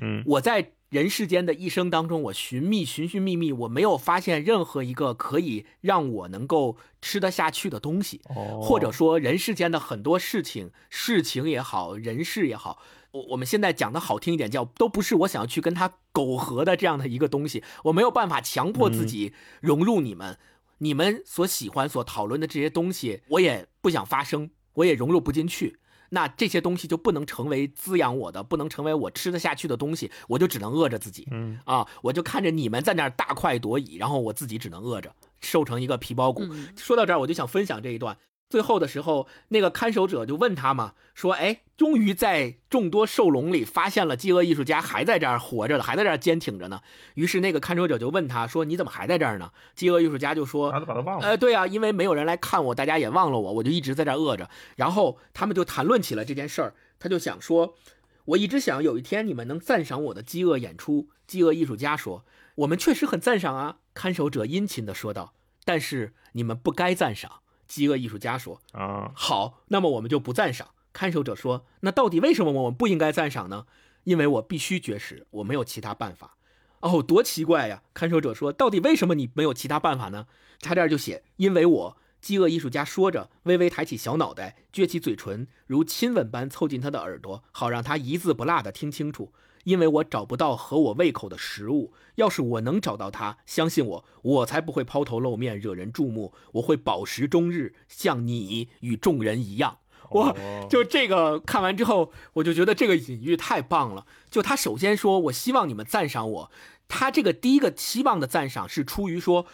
嗯，我在人世间的一生当中，我寻觅、寻寻觅觅，我没有发现任何一个可以让我能够吃得下去的东西。哦或者说人世间的很多事情、事情也好，人事也好，我我们现在讲的好听一点叫，都不是我想要去跟他苟合的这样的一个东西，我没有办法强迫自己融入你们，你们所喜欢、所讨论的这些东西，我也不想发生，我也融入不进去。那这些东西就不能成为滋养我的，不能成为我吃得下去的东西，我就只能饿着自己。嗯啊，我就看着你们在那儿大快朵颐，然后我自己只能饿着，瘦成一个皮包骨。嗯说到这儿，我就想分享这一段。最后的时候，那个看守者就问他嘛，说：“哎，终于在众多兽笼里发现了饥饿艺术家还在这儿活着了，还在这儿坚挺着呢。”于是那个看守者就问他说：“你怎么还在这儿呢？”饥饿艺术家就说：“他都把他忘了。”呃，对啊，因为没有人来看我，大家也忘了我，我就一直在这儿饿着。然后他们就谈论起了这件事儿，他就想说：“我一直想有一天你们能赞赏我的饥饿演出。”饥饿艺术家说：“我们确实很赞赏啊。”看守者殷勤地说道：“但是你们不该赞赏。”饥饿艺术家说：“啊，好，那么我们就不赞赏。”看守者说：“那到底为什么我们不应该赞赏呢？因为我必须绝食，我没有其他办法。”哦，多奇怪呀！看守者说：“到底为什么你没有其他办法呢？”他这儿就写：“因为我。”饥饿艺术家说着，微微抬起小脑袋，撅起嘴唇，如亲吻般凑近他的耳朵，好让他一字不落地听清楚。因为我找不到合我胃口的食物，要是我能找到它，相信我，我才不会抛头露面，惹人注目。我会饱食终日，像你与众人一样。我就这个看完之后，我就觉得这个隐喻太棒了。就他首先说，我希望你们赞赏我。他这个第一个期望的赞赏是出于说，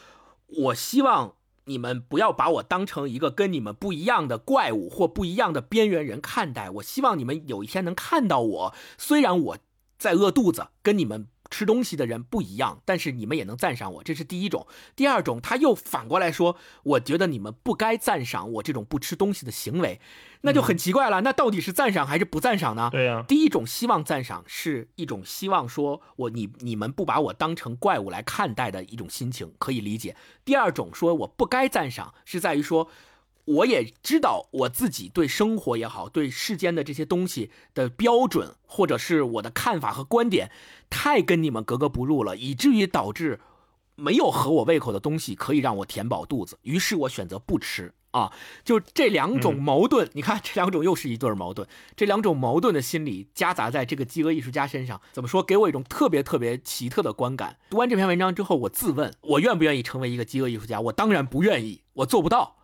我希望你们不要把我当成一个跟你们不一样的怪物或不一样的边缘人看待。我希望你们有一天能看到我，虽然我。在饿肚子，跟你们吃东西的人不一样，但是你们也能赞赏我，这是第一种。第二种，他又反过来说，我觉得你们不该赞赏我这种不吃东西的行为，那就很奇怪了。那到底是赞赏还是不赞赏呢？对呀。第一种希望赞赏是一种希望说我你你们不把我当成怪物来看待的一种心情，可以理解。第二种说我不该赞赏，是在于说。我也知道我自己对生活也好，对世间的这些东西的标准，或者是我的看法和观点，太跟你们格格不入了，以至于导致没有合我胃口的东西可以让我填饱肚子，于是我选择不吃啊。就这两种矛盾，你看这两种又是一对矛盾，这两种矛盾的心理夹杂在这个饥饿艺术家身上，怎么说？给我一种特别特别奇特的观感。读完这篇文章之后，我自问：我愿不愿意成为一个饥饿艺术家？我当然不愿意，我做不到。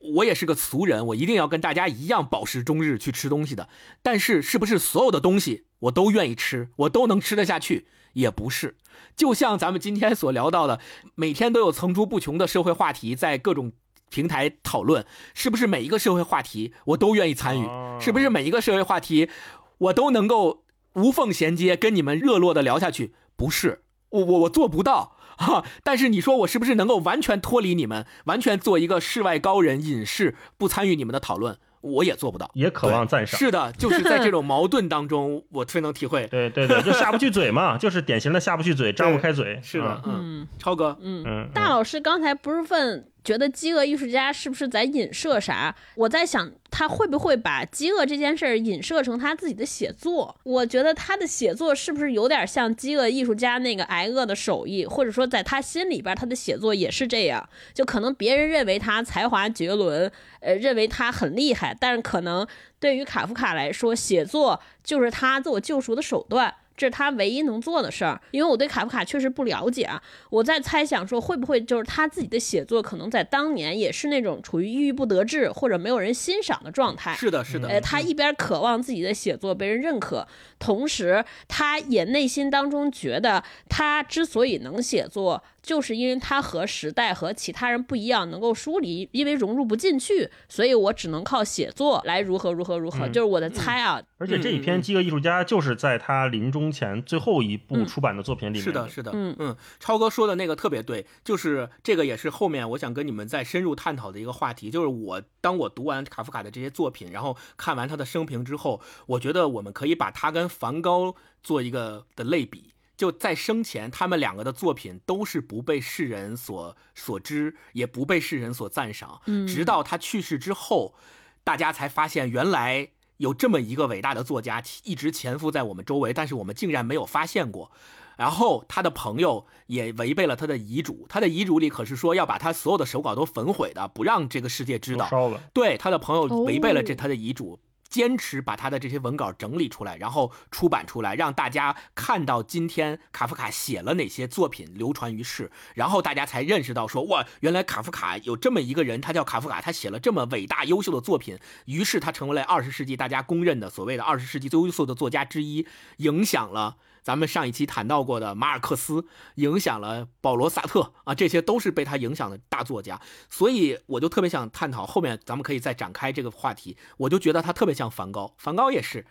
我也是个俗人，我一定要跟大家一样饱食终日去吃东西的。但是，是不是所有的东西我都愿意吃，我都能吃得下去？也不是。就像咱们今天所聊到的，每天都有层出不穷的社会话题在各种平台讨论，是不是每一个社会话题我都愿意参与？是不是每一个社会话题我都能够无缝衔接，跟你们热络的聊下去？不是，我我我做不到。哈，但是你说我是不是能够完全脱离你们，完全做一个世外高人，隐士，不参与你们的讨论？我也做不到，也渴望赞赏。是的，就是在这 种矛盾当中，我特别能体会。对对对，就下不去嘴嘛，就是典型的下不去嘴，张不开嘴。是的，嗯，超哥，嗯嗯，大老师刚才不是问？觉得饥饿艺术家是不是在影射啥？我在想他会不会把饥饿这件事儿影射成他自己的写作？我觉得他的写作是不是有点像饥饿艺术家那个挨饿的手艺，或者说在他心里边他的写作也是这样？就可能别人认为他才华绝伦，呃，认为他很厉害，但是可能对于卡夫卡来说，写作就是他自我救赎的手段。这是他唯一能做的事儿，因为我对卡夫卡确实不了解啊。我在猜想说，会不会就是他自己的写作，可能在当年也是那种处于郁郁不得志或者没有人欣赏的状态。是的，是的。呃，他一边渴望自己的写作被人认可，同时他也内心当中觉得，他之所以能写作。就是因为他和时代和其他人不一样，能够疏离，因为融入不进去，所以我只能靠写作来如何如何如何，就是我的猜啊。而且这一篇《饥饿艺术家》就是在他临终前最后一部出版的作品里面。是的，是的，嗯嗯，超哥说的那个特别对，就是这个也是后面我想跟你们再深入探讨的一个话题。就是我当我读完卡夫卡的这些作品，然后看完他的生平之后，我觉得我们可以把他跟梵高做一个的类比。就在生前，他们两个的作品都是不被世人所所知，也不被世人所赞赏。嗯，直到他去世之后，大家才发现原来有这么一个伟大的作家一直潜伏在我们周围，但是我们竟然没有发现过。然后他的朋友也违背了他的遗嘱，他的遗嘱里可是说要把他所有的手稿都焚毁的，不让这个世界知道。烧了。对，他的朋友违背了这他的遗嘱。坚持把他的这些文稿整理出来，然后出版出来，让大家看到今天卡夫卡写了哪些作品流传于世，然后大家才认识到说，哇，原来卡夫卡有这么一个人，他叫卡夫卡，他写了这么伟大优秀的作品，于是他成为了二十世纪大家公认的所谓的二十世纪最优秀的作家之一，影响了。咱们上一期谈到过的马尔克斯，影响了保罗·萨特啊，这些都是被他影响的大作家。所以我就特别想探讨后面，咱们可以再展开这个话题。我就觉得他特别像梵高，梵高也是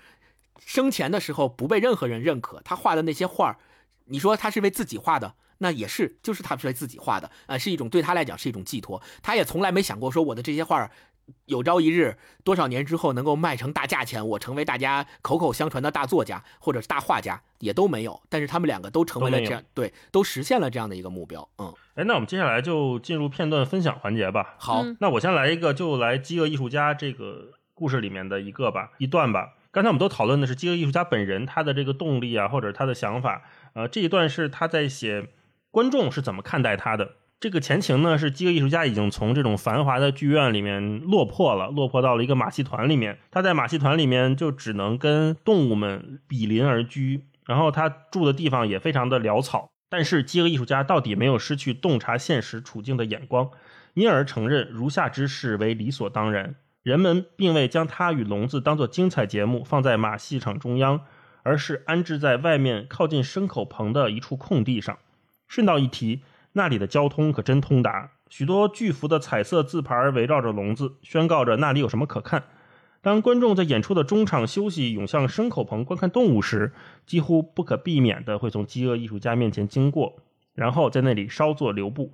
生前的时候不被任何人认可，他画的那些画你说他是为自己画的，那也是，就是他是为自己画的啊，是一种对他来讲是一种寄托。他也从来没想过说我的这些画有朝一日多少年之后能够卖成大价钱，我成为大家口口相传的大作家或者是大画家，也都没有。但是他们两个都成为了这样，对，都实现了这样的一个目标。嗯，哎，那我们接下来就进入片段分享环节吧。好，那我先来一个，就来《饥饿艺术家》这个故事里面的一个吧，一段吧。刚才我们都讨论的是饥饿艺术家本人他的这个动力啊，或者他的想法。呃，这一段是他在写观众是怎么看待他的。这个前情呢是饥饿艺术家已经从这种繁华的剧院里面落魄了，落魄到了一个马戏团里面。他在马戏团里面就只能跟动物们比邻而居，然后他住的地方也非常的潦草。但是饥饿艺术家到底没有失去洞察现实处境的眼光，因而承认如下之事为理所当然。人们并未将他与笼子当做精彩节目放在马戏场中央。而是安置在外面靠近牲口棚的一处空地上。顺道一提，那里的交通可真通达，许多巨幅的彩色字牌围绕着笼子，宣告着那里有什么可看。当观众在演出的中场休息，涌向牲口棚观看动物时，几乎不可避免地会从饥饿艺术家面前经过，然后在那里稍作留步。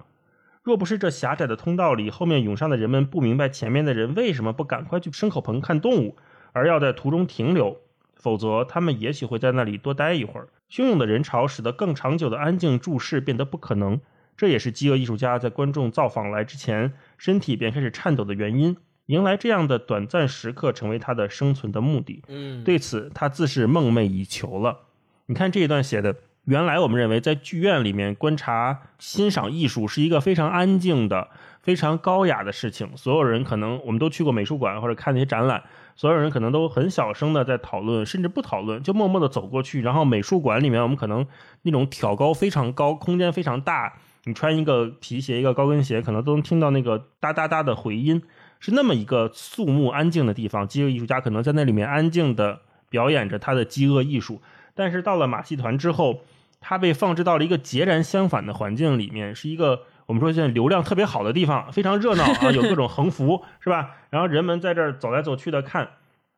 若不是这狭窄的通道里后面涌上的人们不明白前面的人为什么不赶快去牲口棚看动物，而要在途中停留。否则，他们也许会在那里多待一会儿。汹涌的人潮使得更长久的安静注视变得不可能，这也是饥饿艺术家在观众造访来之前，身体便开始颤抖的原因。迎来这样的短暂时刻，成为他的生存的目的。嗯，对此他自是梦寐以求了。你看这一段写的，原来我们认为在剧院里面观察欣赏艺术是一个非常安静的、非常高雅的事情。所有人可能我们都去过美术馆或者看那些展览。所有人可能都很小声的在讨论，甚至不讨论，就默默的走过去。然后美术馆里面，我们可能那种挑高非常高，空间非常大，你穿一个皮鞋、一个高跟鞋，可能都能听到那个哒哒哒的回音，是那么一个肃穆安静的地方。饥饿艺术家可能在那里面安静的表演着他的饥饿艺术。但是到了马戏团之后，他被放置到了一个截然相反的环境里面，是一个。我们说现在流量特别好的地方，非常热闹啊，有各种横幅，是吧？然后人们在这儿走来走去的看，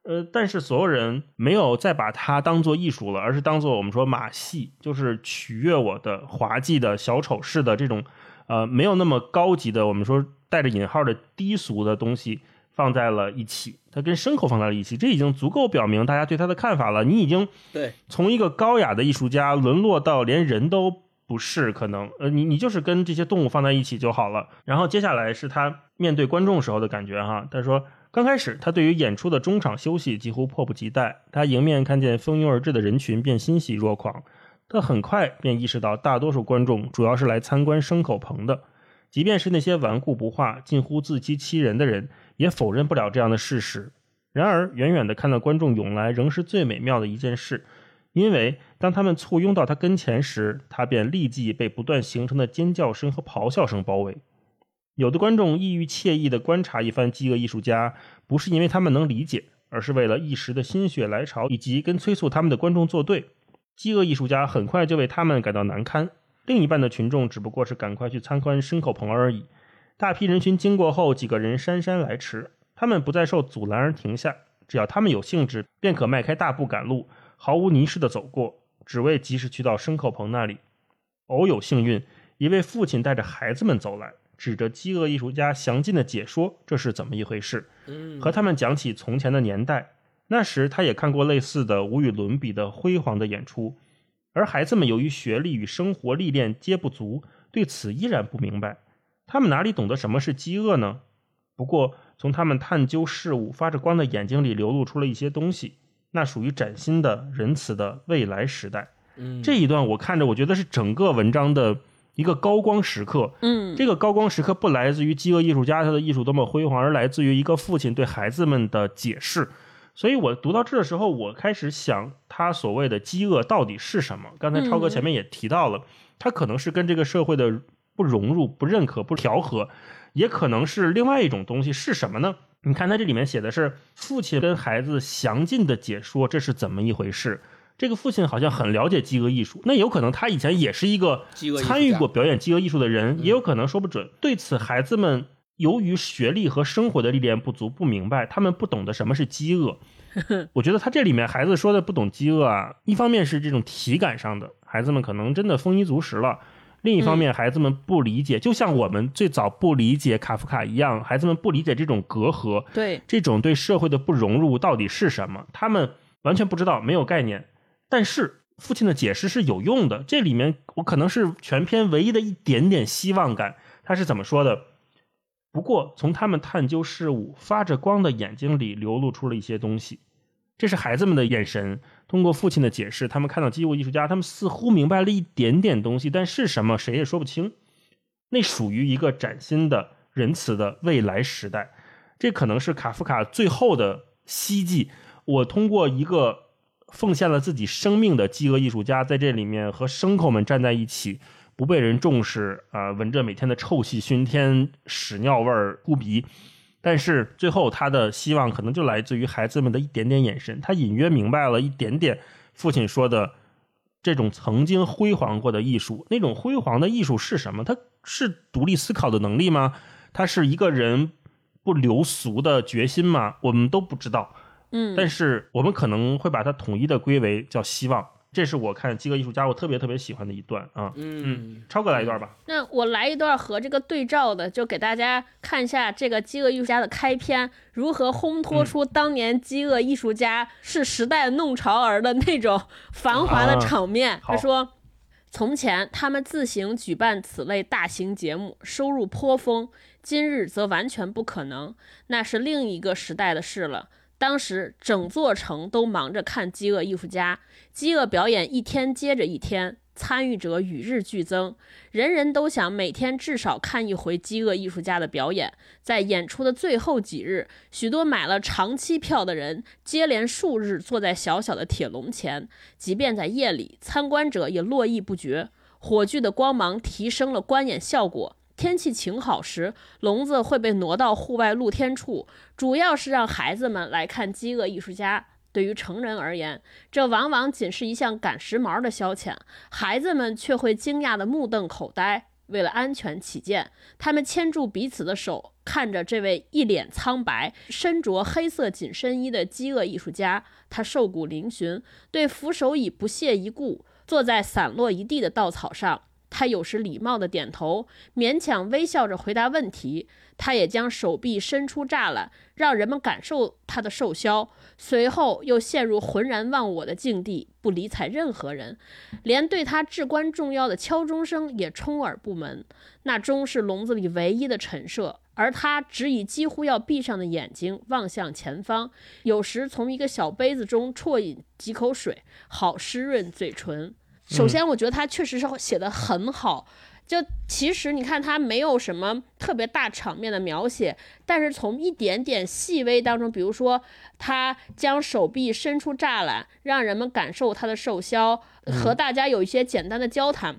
呃，但是所有人没有再把它当做艺术了，而是当做我们说马戏，就是取悦我的滑稽的小丑式的这种，呃，没有那么高级的，我们说带着引号的低俗的东西放在了一起，它跟牲口放在了一起，这已经足够表明大家对他的看法了。你已经对从一个高雅的艺术家沦落到连人都。不是可能，呃，你你就是跟这些动物放在一起就好了。然后接下来是他面对观众时候的感觉哈。他说，刚开始他对于演出的中场休息几乎迫不及待。他迎面看见蜂拥而至的人群，便欣喜若狂。他很快便意识到，大多数观众主要是来参观牲口棚的。即便是那些顽固不化、近乎自欺欺人的人，也否认不了这样的事实。然而，远远的看到观众涌来，仍是最美妙的一件事。因为当他们簇拥到他跟前时，他便立即被不断形成的尖叫声和咆哮声包围。有的观众意欲惬意地观察一番饥饿艺术家，不是因为他们能理解，而是为了一时的心血来潮，以及跟催促他们的观众作对。饥饿艺术家很快就为他们感到难堪。另一半的群众只不过是赶快去参观牲口棚而已。大批人群经过后，几个人姗姗来迟，他们不再受阻拦而停下，只要他们有兴致，便可迈开大步赶路。毫无泥石的走过，只为及时去到牲口棚那里。偶有幸运，一位父亲带着孩子们走来，指着饥饿艺术家详尽的解说这是怎么一回事，和他们讲起从前的年代。那时他也看过类似的无与伦比的辉煌的演出，而孩子们由于学历与生活历练皆不足，对此依然不明白。他们哪里懂得什么是饥饿呢？不过从他们探究事物发着光的眼睛里流露出了一些东西。那属于崭新的仁慈的未来时代。嗯，这一段我看着，我觉得是整个文章的一个高光时刻。嗯，这个高光时刻不来自于饥饿艺术家他的艺术多么辉煌，而来自于一个父亲对孩子们的解释。所以我读到这的时候，我开始想，他所谓的饥饿到底是什么？刚才超哥前面也提到了，他可能是跟这个社会的不融入、不认可、不调和，也可能是另外一种东西，是什么呢？你看，他这里面写的是父亲跟孩子详尽的解说这是怎么一回事。这个父亲好像很了解饥饿艺术，那有可能他以前也是一个参与过表演饥饿艺术的人，嗯也有可能说不准。对此，孩子们由于学历和生活的历练不足，不明白，他们不懂得什么是饥饿。我觉得他这里面孩子说的不懂饥饿啊，一方面是这种体感上的，孩子们可能真的丰衣足食了。另一方面，孩子们不理解，就像我们最早不理解卡夫卡一样，孩子们不理解这种隔阂，对，这种对社会的不融入到底是什么？他们完全不知道，没有概念。但是父亲的解释是有用的，这里面我可能是全篇唯一的一点点希望感。他是怎么说的？不过从他们探究事物发着光的眼睛里流露出了一些东西，这是孩子们的眼神。通过父亲的解释，他们看到饥饿艺术家，他们似乎明白了一点点东西，但是什么谁也说不清。那属于一个崭新的、仁慈的未来时代。这可能是卡夫卡最后的希冀。我通过一个奉献了自己生命的饥饿艺术家，在这里面和牲口们站在一起，不被人重视啊、闻着每天的臭气熏天、屎尿味儿扑鼻。但是最后，他的希望可能就来自于孩子们的一点点眼神，他隐约明白了一点点父亲说的这种曾经辉煌过的艺术。那种辉煌的艺术是什么？它是独立思考的能力吗？它是一个人不流俗的决心吗？我们都不知道。嗯，但是我们可能会把它统一的归为叫希望。这是我看饥饿艺术家我特别特别喜欢的一段啊。嗯，超哥来一段吧。那我来一段和这个对照的，就给大家看一下这个饥饿艺术家的开篇如何烘托出当年饥饿艺术家是时代弄潮儿的那种繁华的啊场面。好他说。从前，他们自行举办此类大型节目，收入颇丰；今日则完全不可能，那是另一个时代的事了。当时，整座城都忙着看饥饿艺术家，饥饿表演一天接着一天，参与者与日俱增，人人都想每天至少看一回饥饿艺术家的表演。在演出的最后几日，许多买了长期票的人接连数日坐在小小的铁笼前，即便在夜里，参观者也络绎不绝。火炬的光芒提升了观演效果。天气晴好时，笼子会被挪到户外露天处，主要是让孩子们来看饥饿艺术家。对于成人而言，这往往仅是一项赶时髦的消遣，孩子们却会惊讶的目瞪口呆。为了安全起见，他们牵住彼此的手，看着这位一脸苍白、身着黑色紧身衣的饥饿艺术家。他瘦骨嶙峋，对扶手椅不屑一顾，坐在散落一地的稻草上。他有时礼貌地点头，勉强微笑着回答问题。他也将手臂伸出栅栏，让人们感受他的瘦削。随后又陷入浑然忘我的境地，不理睬任何人，连对他至关重要的敲钟声也充耳不闻。那钟是笼子里唯一的陈设，而他只以几乎要闭上的眼睛望向前方，有时从一个小杯子中啜饮几口水，好湿润嘴唇。首先，我觉得他确实是写的很好。就其实你看，他没有什么特别大场面的描写，但是从一点点细微当中，比如说他将手臂伸出栅栏，让人们感受他的瘦削，和大家有一些简单的交谈。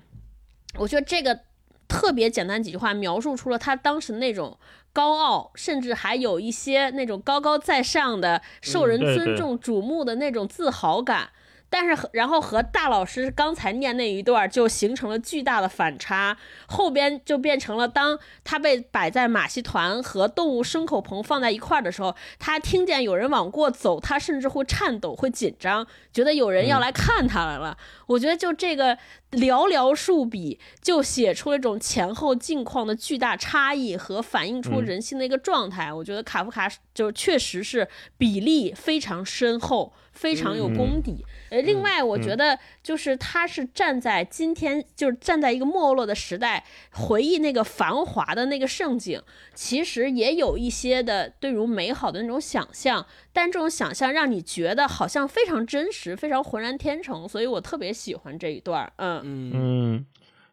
我觉得这个特别简单几句话，描述出了他当时那种高傲，甚至还有一些那种高高在上的、受人尊重、瞩目的那种自豪感。但是和然后和大老师刚才念那一段就形成了巨大的反差，后边就变成了当他被摆在马戏团和动物牲口棚放在一块儿的时候，他听见有人往过走，他甚至会颤抖、会紧张，觉得有人要来看他来了。我觉得就这个寥寥数笔就写出了一种前后境况的巨大差异和反映出嗯人性的一个状态。我觉得卡夫卡就确实是比例非常深厚，非常有功底。呃，另外我觉得就是他是站在今天，就是站在一个没落的时代，回忆那个繁华的那个盛景，其实也有一些的对于美好的那种想象，但这种想象让你觉得好像非常真实，非常浑然天成，所以我特别喜欢这一段嗯嗯，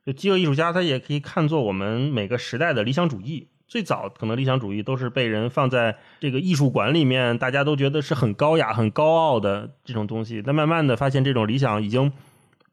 就饥饿艺术家，他也可以看作我们每个时代的理想主义。最早可能理想主义都是被人放在这个艺术馆里面，大家都觉得是很高雅、很高傲的这种东西。但慢慢的发现，这种理想已经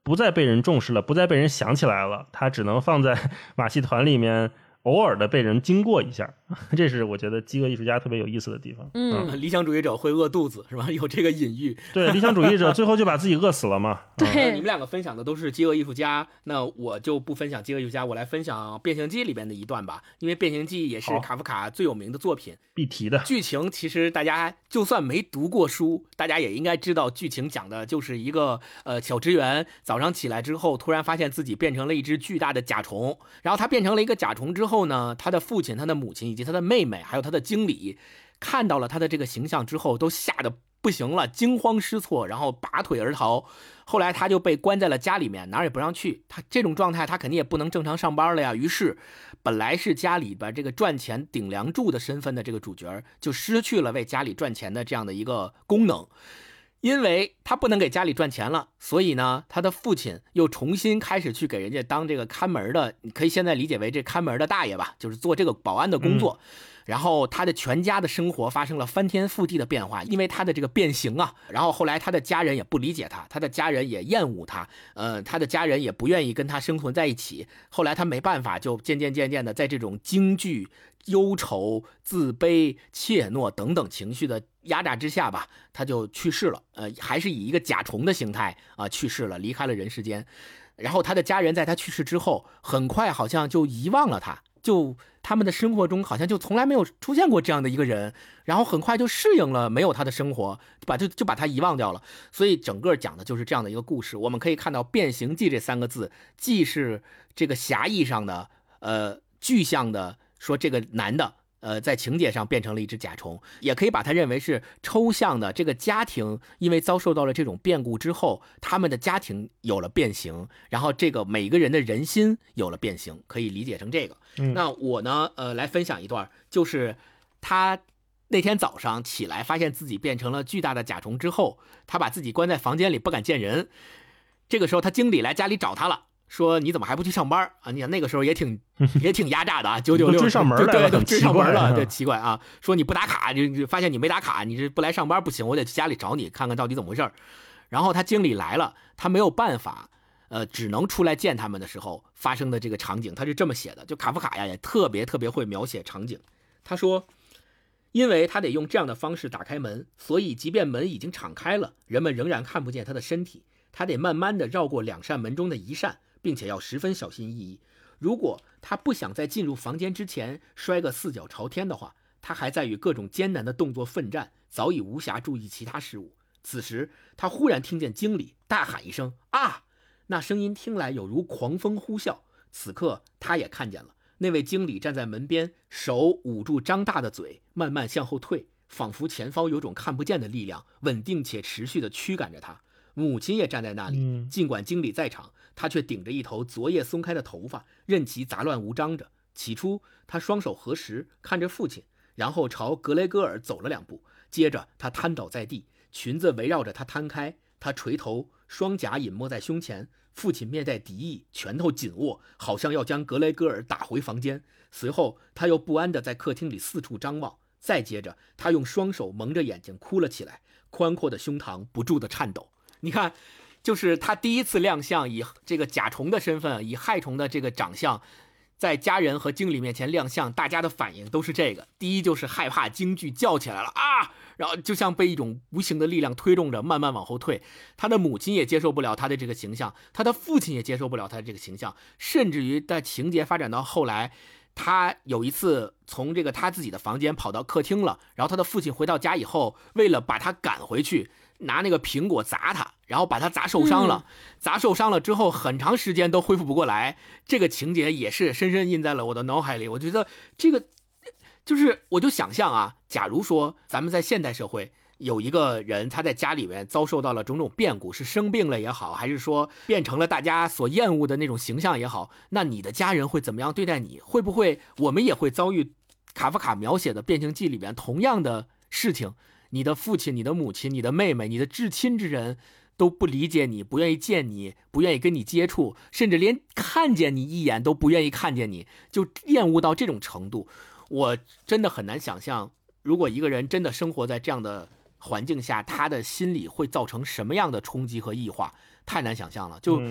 不再被人重视了，不再被人想起来了，它只能放在 马戏团里面，偶尔的被人经过一下 这是我觉得饥饿艺术家特别有意思的地方。嗯，理想主义者会饿肚子是吧？有这个隐喻。对，理想主义者最后就把自己饿死了嘛。呃对你们两个分享的都是饥饿艺术家，那我就不分享饥饿艺术家，我来分享《变形记》里边的一段吧，因为《变形记》也是卡夫卡最有名的作品。必提的。剧情其实大家就算没读过书，大家也应该知道，剧情讲的就是一个呃小职员早上起来之后，突然发现自己变成了一只巨大的甲虫。然后他变成了一个甲虫之后后呢，他的父亲、他的母亲以及他的妹妹，还有他的经理，看到了他的这个形象之后，都吓得不行了，惊慌失措，然后拔腿而逃。后来他就被关在了家里面，哪儿也不让去。他这种状态，他肯定也不能正常上班了呀。于是，本来是家里边这个赚钱顶梁柱的身份的这个主角，就失去了为家里赚钱的这样的一个功能。因为他不能给家里赚钱了，所以呢，他的父亲又重新开始去给人家当这个看门的，你可以现在理解为这看门的大爷吧，就是做这个保安的工作。然后他的全家的生活发生了翻天覆地的变化，因为他的这个变形啊。然后后来他的家人也不理解他，他的家人也厌恶他，呃，他的家人也不愿意跟他生存在一起。后来他没办法，就渐渐渐渐的在这种惊惧、忧愁、自卑、怯懦等等情绪的压榨之下吧，他就去世了。呃，还是以一个甲虫的形态啊、去世了，离开了人世间。然后他的家人在他去世之后，很快好像就遗忘了他，就他们的生活中好像就从来没有出现过这样的一个人，然后很快就适应了没有他的生活，把就就把他遗忘掉了。所以整个讲的就是这样的一个故事。我们可以看到“变形记”这三个字，既是这个狭义上的，呃，具象的说这个男的。呃，在情节上变成了一只甲虫，也可以把它认为是抽象的。这个家庭因为遭受到了这种变故之后，他们的家庭有了变形，然后这个每个人的人心有了变形，可以理解成这个。嗯那我呢，呃，来分享一段，就是他那天早上起来，发现自己变成了巨大的甲虫之后，他把自己关在房间里，不敢见人。这个时候，他经理来家里找他了。说你怎么还不去上班啊？你想那个时候也挺也挺压榨的啊，九九六都追上门来了对，都追奇怪上门了，啊对，奇怪啊。说你不打卡，就就发现你没打卡，你这不来上班不行，我得去家里找你看看到底怎么回事儿。然后他经理来了，他没有办法，呃，只能出来见他们的时候发生的这个场景，他是这么写的。就卡夫卡呀，也特别特别会描写场景。他说，因为他得用这样的方式打开门，所以即便门已经敞开了，人们仍然看不见他的身体。他得慢慢的绕过两扇门中的一扇，并且要十分小心翼翼。如果他不想在进入房间之前摔个四脚朝天的话，他还在与各种艰难的动作奋战，早已无暇注意其他事物。此时，他忽然听见经理大喊一声：“啊！”那声音听来有如狂风呼啸。此刻，他也看见了那位经理站在门边，手捂住张大的嘴，慢慢向后退，仿佛前方有种看不见的力量，稳定且持续地驱赶着他。母亲也站在那里，嗯尽管经理在场，他却顶着一头昨夜松开的头发，任其杂乱无章着。起初，他双手合十，看着父亲，然后朝格雷戈尔走了两步，接着他瘫倒在地，裙子围绕着他摊开，他垂头，双颊隐没在胸前。父亲面带敌意，拳头紧握，好像要将格雷戈尔打回房间。随后，他又不安地在客厅里四处张望。再接着，他用双手蒙着眼睛哭了起来，宽阔的胸膛不住地颤抖。你看，就是他第一次亮相，以这个甲虫的身份，以害虫的这个长相，在家人和经理面前亮相，大家的反应都是这个：第一就是害怕、惊惧，叫起来了啊！然后就像被一种无形的力量推动着，慢慢往后退。他的母亲也接受不了他的这个形象，他的父亲也接受不了他的这个形象，甚至于在情节发展到后来。他有一次从这个他自己的房间跑到客厅了，然后他的父亲回到家以后，为了把他赶回去，拿那个苹果砸他，然后把他砸受伤了。砸受伤了之后，很长时间都恢复不过来。这个情节也是深深印在了我的脑海里。我觉得这个就是，我就想象啊，假如说咱们在现代社会。有一个人，他在家里面遭受到了种种变故，是生病了也好，还是说变成了大家所厌恶的那种形象也好，那你的家人会怎么样对待你？会不会我们也会遭遇卡夫卡描写的《变形记》里面同样的事情？你的父亲、你的母亲、你的妹妹、你的至亲之人都不理解你，不愿意见你，不愿意跟你接触，甚至连看见你一眼都不愿意看见你，就厌恶到这种程度。我真的很难想象，如果一个人真的生活在这样的。环境下，他的心理会造成什么样的冲击和异化？太难想象了，就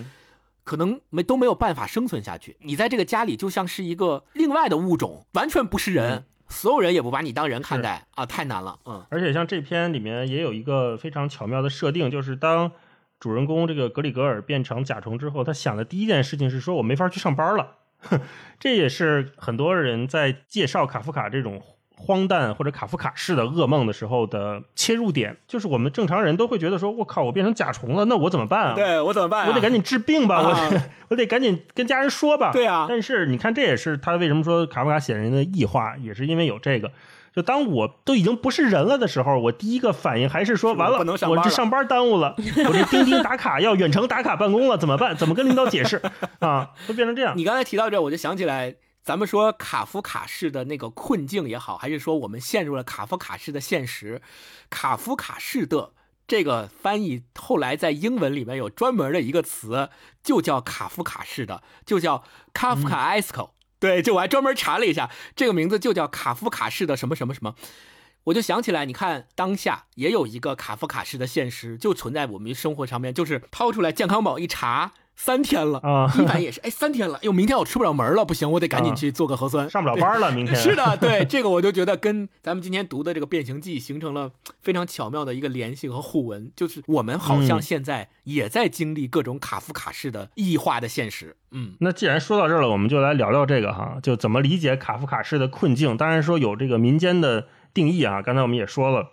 可能没都没有办法生存下去。你在这个家里就像是一个另外的物种，完全不是人，所有人也不把你当人看待啊，太难了。嗯，而且像这篇里面也有一个非常巧妙的设定，就是当主人公这个格里格尔变成甲虫之后，他想的第一件事情是说我没法去上班了。这也是很多人在介绍卡夫卡这种荒诞或者卡夫卡式的噩梦的时候的切入点，就是我们正常人都会觉得说，我靠，我变成甲虫了，那我怎么办啊？对我怎么办、啊？我得赶紧治病吧，啊我得我得赶紧跟家人说吧。对啊但是你看，这也是他为什么说卡夫卡写人的异化，也是因为有这个。就当我都已经不是人了的时候，我第一个反应还是说，完了我这上班耽误了，我这钉钉打卡要远程打卡办公了，怎么办？怎么跟领导解释啊？都变成这样。你刚才提到这，我就想起来，咱们说卡夫卡式的那个困境也好，还是说我们陷入了卡夫卡式的现实，卡夫卡式的这个翻译后来在英文里面有专门的一个词，就叫卡夫卡式的，就叫 Kafkaesque、对，就我还专门查了一下，这个名字就叫卡夫卡式的什么什么什么。我就想起来，你看当下也有一个卡夫卡式的现实，就存在我们生活上面，就是掏出来健康宝一查，三天了啊第一反也是，哎，三天了，哟，明天我出不了门了，不行，我得赶紧去做个核酸，上不了班了，明天 是的，对这个我就觉得跟咱们今天读的这个《变形记》形成了非常巧妙的一个联系和互文，就是我们好像嗯现在也在经历各种卡夫卡式的异化的现实。嗯，那既然说到这儿了，我们就来聊聊这个哈，就怎么理解卡夫卡式的困境。当然说有这个民间的定义啊，刚才我们也说了，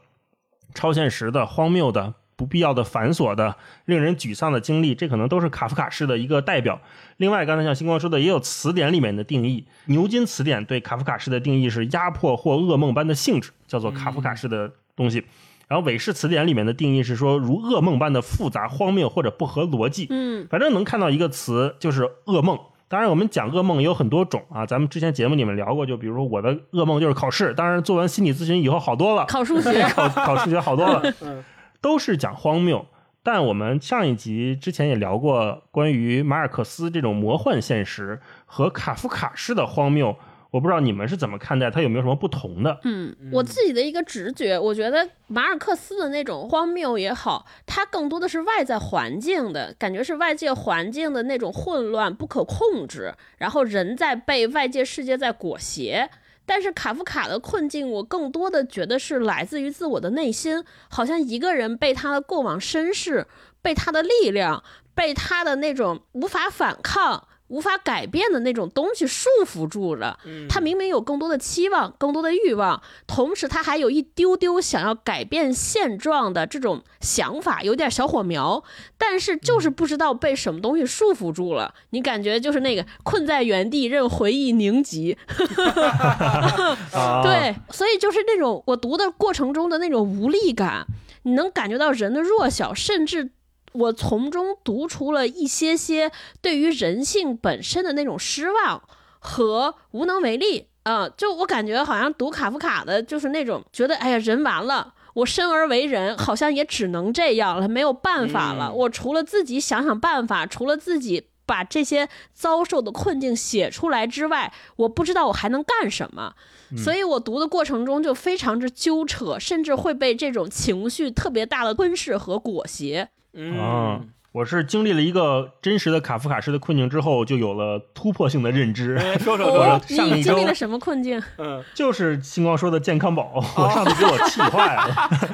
超现实的、荒谬的、不必要的、繁琐的、令人沮丧的经历，这可能都是卡夫卡式的一个代表。另外，刚才像星光说的，也有词典里面的定义。牛津词典对卡夫卡式的定义是压迫或噩梦般的性质，叫做卡夫卡式的东西。然后韦氏词典里面的定义是说，如噩梦般的复杂、荒谬或者不合逻辑。嗯，反正能看到一个词就是噩梦。当然，我们讲噩梦也有很多种啊，咱们之前节目里面聊过，就比如说我的噩梦就是考试，当然做完心理咨询以后好多了，考数学，考考数学好多了，都是讲荒谬。但我们上一集之前也聊过关于马尔克斯这种魔幻现实和卡夫卡式的荒谬，我不知道你们是怎么看待，它有没有什么不同的？嗯，我自己的一个直觉，我觉得马尔克斯的那种荒谬也好，它更多的是外在环境的感觉，是外界环境的那种混乱不可控制，然后人在被外界世界在裹挟。但是卡夫卡的困境，我更多的觉得是来自于自我的内心，好像一个人被他的过往身世、被他的力量、被他的那种无法反抗、无法改变的那种东西束缚住了。他明明有更多的期望、更多的欲望，同时他还有一丢丢想要改变现状的这种想法，有点小火苗，但是就是不知道被什么东西束缚住了。你感觉就是那个困在原地，任回忆凝集。啊，对，所以就是那种我读的过程中的那种无力感，你能感觉到人的弱小，甚至我从中读出了一些些对于人性本身的那种失望和无能为力。啊、就我感觉好像读卡夫卡的，就是那种觉得，哎呀，人完了。我生而为人，好像也只能这样了，没有办法了。嗯我除了自己想想办法，除了自己把这些遭受的困境写出来之外，我不知道我还能干什么。所以我读的过程中就非常之纠扯，甚至会被这种情绪特别大的吞噬和裹挟。嗯啊，我是经历了一个真实的卡夫卡式的困境之后，就有了突破性的认知。哎说说 哦说，，上一周你经历了什么困境？嗯就是星光说的健康宝，我上次给我气坏了，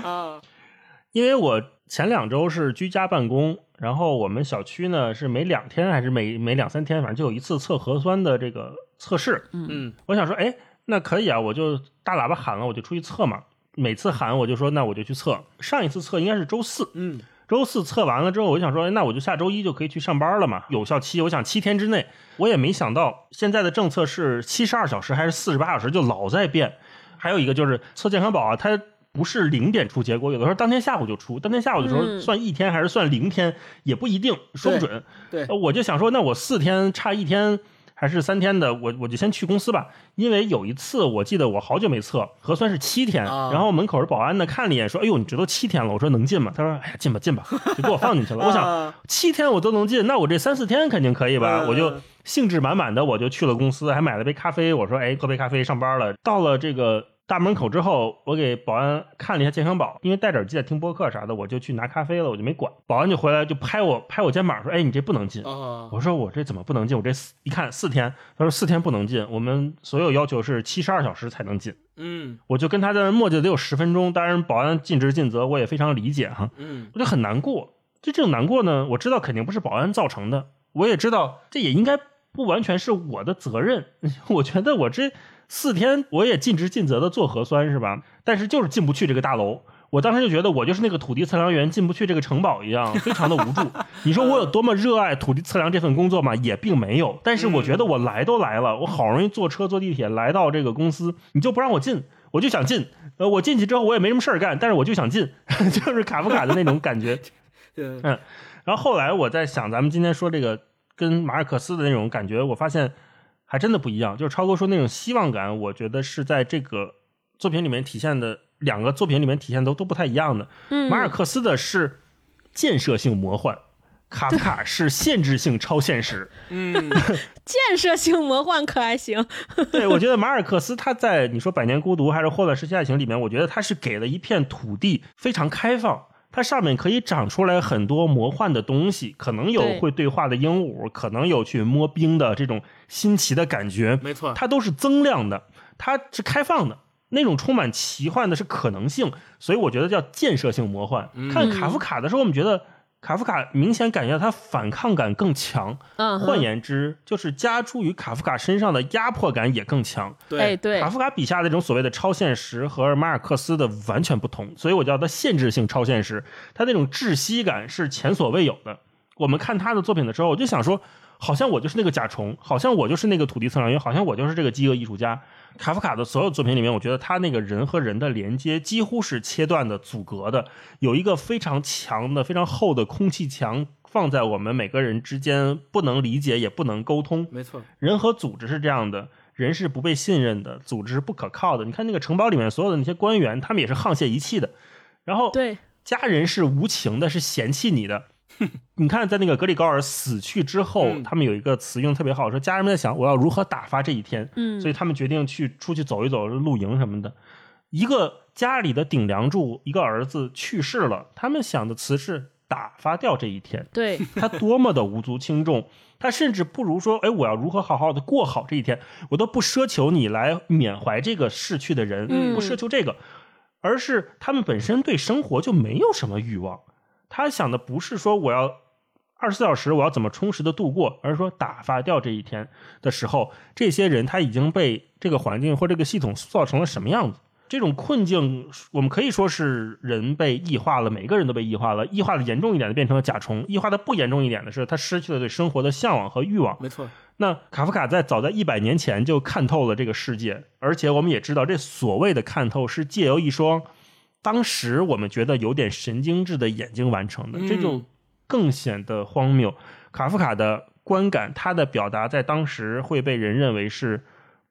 啊，因为我前两周是居家办公，然后我们小区呢是每两天还是每每两三天，反正就有一次测核酸的这个测试。嗯我想说，哎，那可以啊，我就大喇叭喊了，我就出去测嘛。每次喊我就说，那我就去测。上一次测应该是周四，嗯周四测完了之后，我就想说，哎那我就下周一就可以去上班了嘛。有效期，我想七天之内，我也没想到现在的政策是七十二小时还是四十八小时，就老在变。还有一个就是测健康宝啊，它不是零点出结果，有的时候当天下午就出，当天下午的时候嗯算一天还是算零天也不一定，说不准。对呃我就想说，那我四天差一天还是三天的，我我就先去公司吧。因为有一次我记得我好久没测核酸是七天，啊然后门口的保安呢看了一眼说：“哎呦，你这都七天了。”我说：“能进吗？”他说：“哎呀，进吧进吧。”就给我放进去了。我想啊七天我都能进，那我这三四天肯定可以吧？嗯我就兴致满满的我就去了公司，还买了杯咖啡。我说：“哎，喝杯咖啡上班了。”到了这个大门口之后，我给保安看了一下健康宝，因为戴着耳机在听播客啥的，我就去拿咖啡了，我就没管。保安就回来就拍我拍我肩膀说：“哎，你这不能进。”哦，我说：“我这怎么不能进？我这四一看四天。”他说：“四天不能进，我们所有要求是七十二小时才能进。”嗯我就跟他在那磨叽得有十分钟。当然，保安尽职尽责，我也非常理解哈。嗯我就很难过。就这种难过呢，我知道肯定不是保安造成的，我也知道这也应该不完全是我的责任。我觉得我这四天我也尽职尽责的做核酸是吧？但是就是进不去这个大楼。我当时就觉得我就是那个土地测量员进不去这个城堡一样，非常的无助。你说我有多么热爱土地测量这份工作吗？也并没有。但是我觉得我来都来了，我好容易坐车坐地铁来到这个公司，你就不让我进，我就想进。呃，我进去之后我也没什么事儿干，但是我就想进，就是卡夫卡的那种感觉。嗯然后后来我在想，咱们今天说这个跟马尔克斯的那种感觉，我发现还真的不一样。就是超哥说那种希望感，我觉得是在这个作品里面体现的，两个作品里面体现都都不太一样的。嗯，马尔克斯的是建设性魔幻，卡夫卡是限制性超现实。嗯 建设性魔幻可还行？对，我觉得马尔克斯他在你说《百年孤独》还是《霍乱时期爱情》里面，我觉得他是给了一片土地非常开放，它上面可以长出来很多魔幻的东西，可能有会对话的鹦鹉，可能有去摸冰的这种新奇的感觉，没错，它都是增量的，它是开放的。那种充满奇幻的是可能性，所以我觉得叫建设性魔幻。嗯看卡夫卡的时候，我们觉得卡夫卡明显感觉到他反抗感更强，嗯，换言之，就是加诸于卡夫卡身上的压迫感也更强。哎，对，对卡，夫卡笔下的这种所谓的超现实和马尔克斯的完全不同，所以我叫它限制性超现实。他那种窒息感是前所未有的。我们看他的作品的时候，我就想说，好像我就是那个甲虫，好像我就是那个土地测量员，好像我就是这个饥饿艺术家。卡夫卡的所有作品里面，我觉得他那个人和人的连接几乎是切断的、阻隔的，有一个非常强的、非常厚的空气墙放在我们每个人之间，不能理解也不能沟通。没错，人和组织是这样的，人是不被信任的，组织是不可靠的。你看那个城堡里面所有的那些官员，他们也是沆瀣一气的。然后对，家人是无情的，是嫌弃你的。你看，在那个格里高尔死去之后，嗯。他们有一个词用得特别好，说家人们在想我要如何打发这一天，嗯，所以他们决定去出去走一走，露营什么的。一个家里的顶梁柱，一个儿子去世了，他们想的词是打发掉这一天。对，他多么的无足轻重，他甚至不如说，哎，我要如何好好的过好这一天，我都不奢求你来缅怀这个逝去的人，嗯。不奢求这个，而是他们本身对生活就没有什么欲望，他想的不是说我要二十四小时我要怎么充实的度过，而是说打发掉这一天的时候，这些人他已经被这个环境或这个系统塑造成了什么样子。这种困境，我们可以说是人被异化了，每个人都被异化了。异化的严重一点的变成了甲虫，异化的不严重一点的是他失去了对生活的向往和欲望。没错，那卡夫卡在早在一百年前就看透了这个世界，而且我们也知道，这所谓的看透是借由一双当时我们觉得有点神经质的眼睛完成的，嗯这就更显得荒谬。卡夫卡的观感，他的表达在当时会被人认为是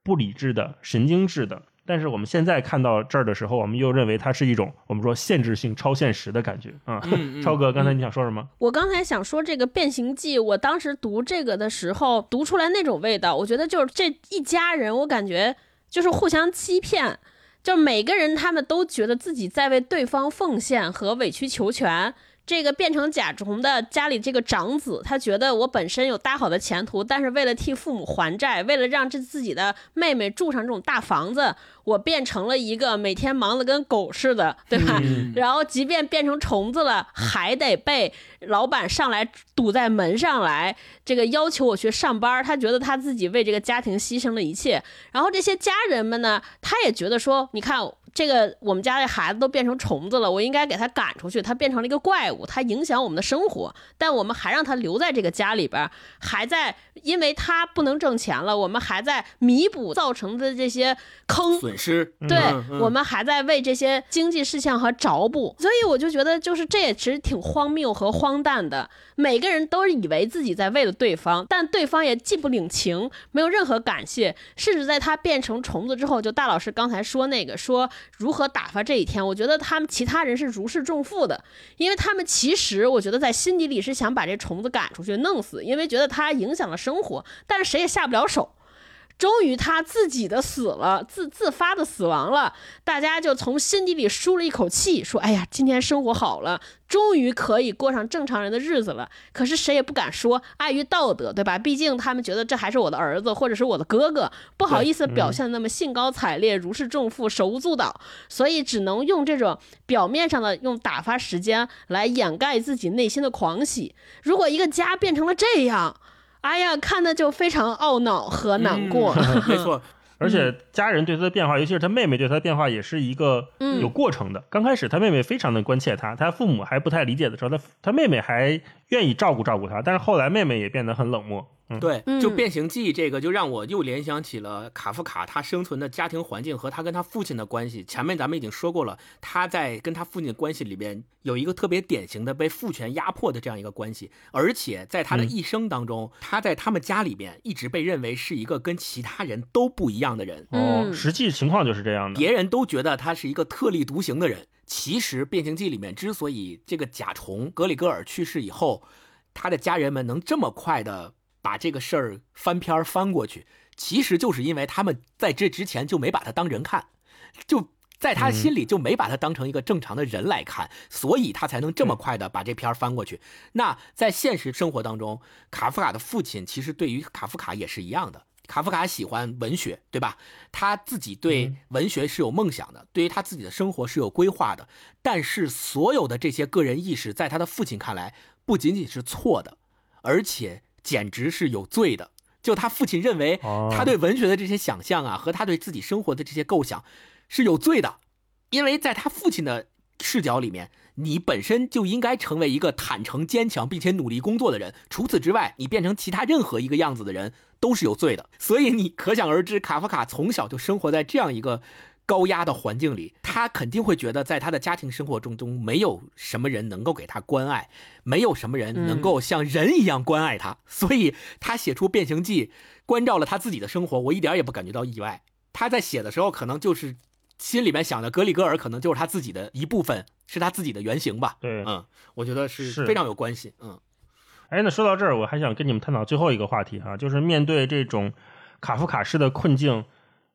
不理智的、神经质的。但是我们现在看到这儿的时候，我们又认为它是一种我们说限制性、超现实的感觉啊。嗯嗯超哥，刚才你想说什么？我刚才想说这个《变形记》，我当时读这个的时候，读出来那种味道，我觉得就是这一家人，我感觉就是互相欺骗，就每个人他们都觉得自己在为对方奉献和委曲求全。这个变成甲虫的家里这个长子，他觉得我本身有大好的前途，但是为了替父母还债，为了让这自己的妹妹住上这种大房子，我变成了一个每天忙得跟狗似的，对吧？嗯 然后即便变成虫子了，还得被老板上来堵在门上来，这个要求我去上班。他觉得他自己为这个家庭牺牲了一切。然后这些家人们呢，他也觉得说，你看这个我们家的孩子都变成虫子了，我应该给他赶出去。他变成了一个怪物，他影响我们的生活，但我们还让他留在这个家里边，还在因为他不能挣钱了，我们还在弥补造成的这些坑。损失，对、嗯嗯我们还在为这些经济事项和着补，所以我就觉得，就是这也其实挺荒谬和荒诞的。每个人都以为自己在为了对方，但对方也既不领情，没有任何感谢，甚至在他变成虫子之后，就大老师刚才说那个说如何打发这一天，我觉得他们其他人是如释重负的，因为他们其实我觉得在心底里是想把这虫子赶出去弄死，因为觉得它影响了生活，但是谁也下不了手。终于他自己的死了，自自发的死亡了，大家就从心底里舒了一口气，说：“哎呀，今天生活好了，终于可以过上正常人的日子了。”可是谁也不敢说，碍于道德，对吧？毕竟他们觉得这还是我的儿子或者是我的哥哥，不好意思表现的那么兴高采烈、如释重负、手舞足蹈，所以只能用这种表面上的用打发时间来掩盖自己内心的狂喜。如果一个家变成了这样，哎呀，看的就非常懊恼和难过。嗯 没错，而且家人对他的变化，尤其是他妹妹对他的变化，也是一个嗯有过程的。刚开始他妹妹非常的关切他，他父母还不太理解的时候，他他妹妹还愿意照顾照顾他，但是后来妹妹也变得很冷漠。嗯，对，嗯就《变形记》这个，就让我又联想起了卡夫卡他生存的家庭环境和他跟他父亲的关系。前面咱们已经说过了，他在跟他父亲的关系里边有一个特别典型的被父权压迫的这样一个关系，而且在他的一生当中，他在他们家里边一直被认为是一个跟其他人都不一样的人，哦，嗯实际情况就是这样的。别人都觉得他是一个特立独行的人。其实《变形记》里面之所以这个甲虫格里戈尔去世以后，他的家人们能这么快的把这个事儿翻篇儿翻过去，其实就是因为他们在这之前就没把他当人看，就在他心里就没把他当成一个正常的人来看，所以他才能这么快的把这篇翻过去。那在现实生活当中，卡夫卡的父亲其实对于卡夫卡也是一样的。卡夫卡喜欢文学，对吧？他自己对文学是有梦想的，对于他自己的生活是有规划的。但是所有的这些个人意识，在他的父亲看来，不仅仅是错的，而且简直是有罪的。就他父亲认为哦，他对文学的这些想象啊，和他对自己生活的这些构想是有罪的，因为在他父亲的视角里面，你本身就应该成为一个坦诚、坚强并且努力工作的人。除此之外，你变成其他任何一个样子的人都是有罪的。所以你可想而知，卡夫卡从小就生活在这样一个高压的环境里，他肯定会觉得在他的家庭生活中中没有什么人能够给他关爱，没有什么人能够像人一样关爱他，所以他写出《变形记》，关照了他自己的生活，我一点也不感觉到意外。他在写的时候，可能就是心里面想的格里戈尔，可能就是他自己的一部分，是他自己的原型吧。对，嗯，我觉得是是非常有关系。嗯，哎，那说到这儿，我还想跟你们探讨最后一个话题哈、就是面对这种卡夫卡式的困境，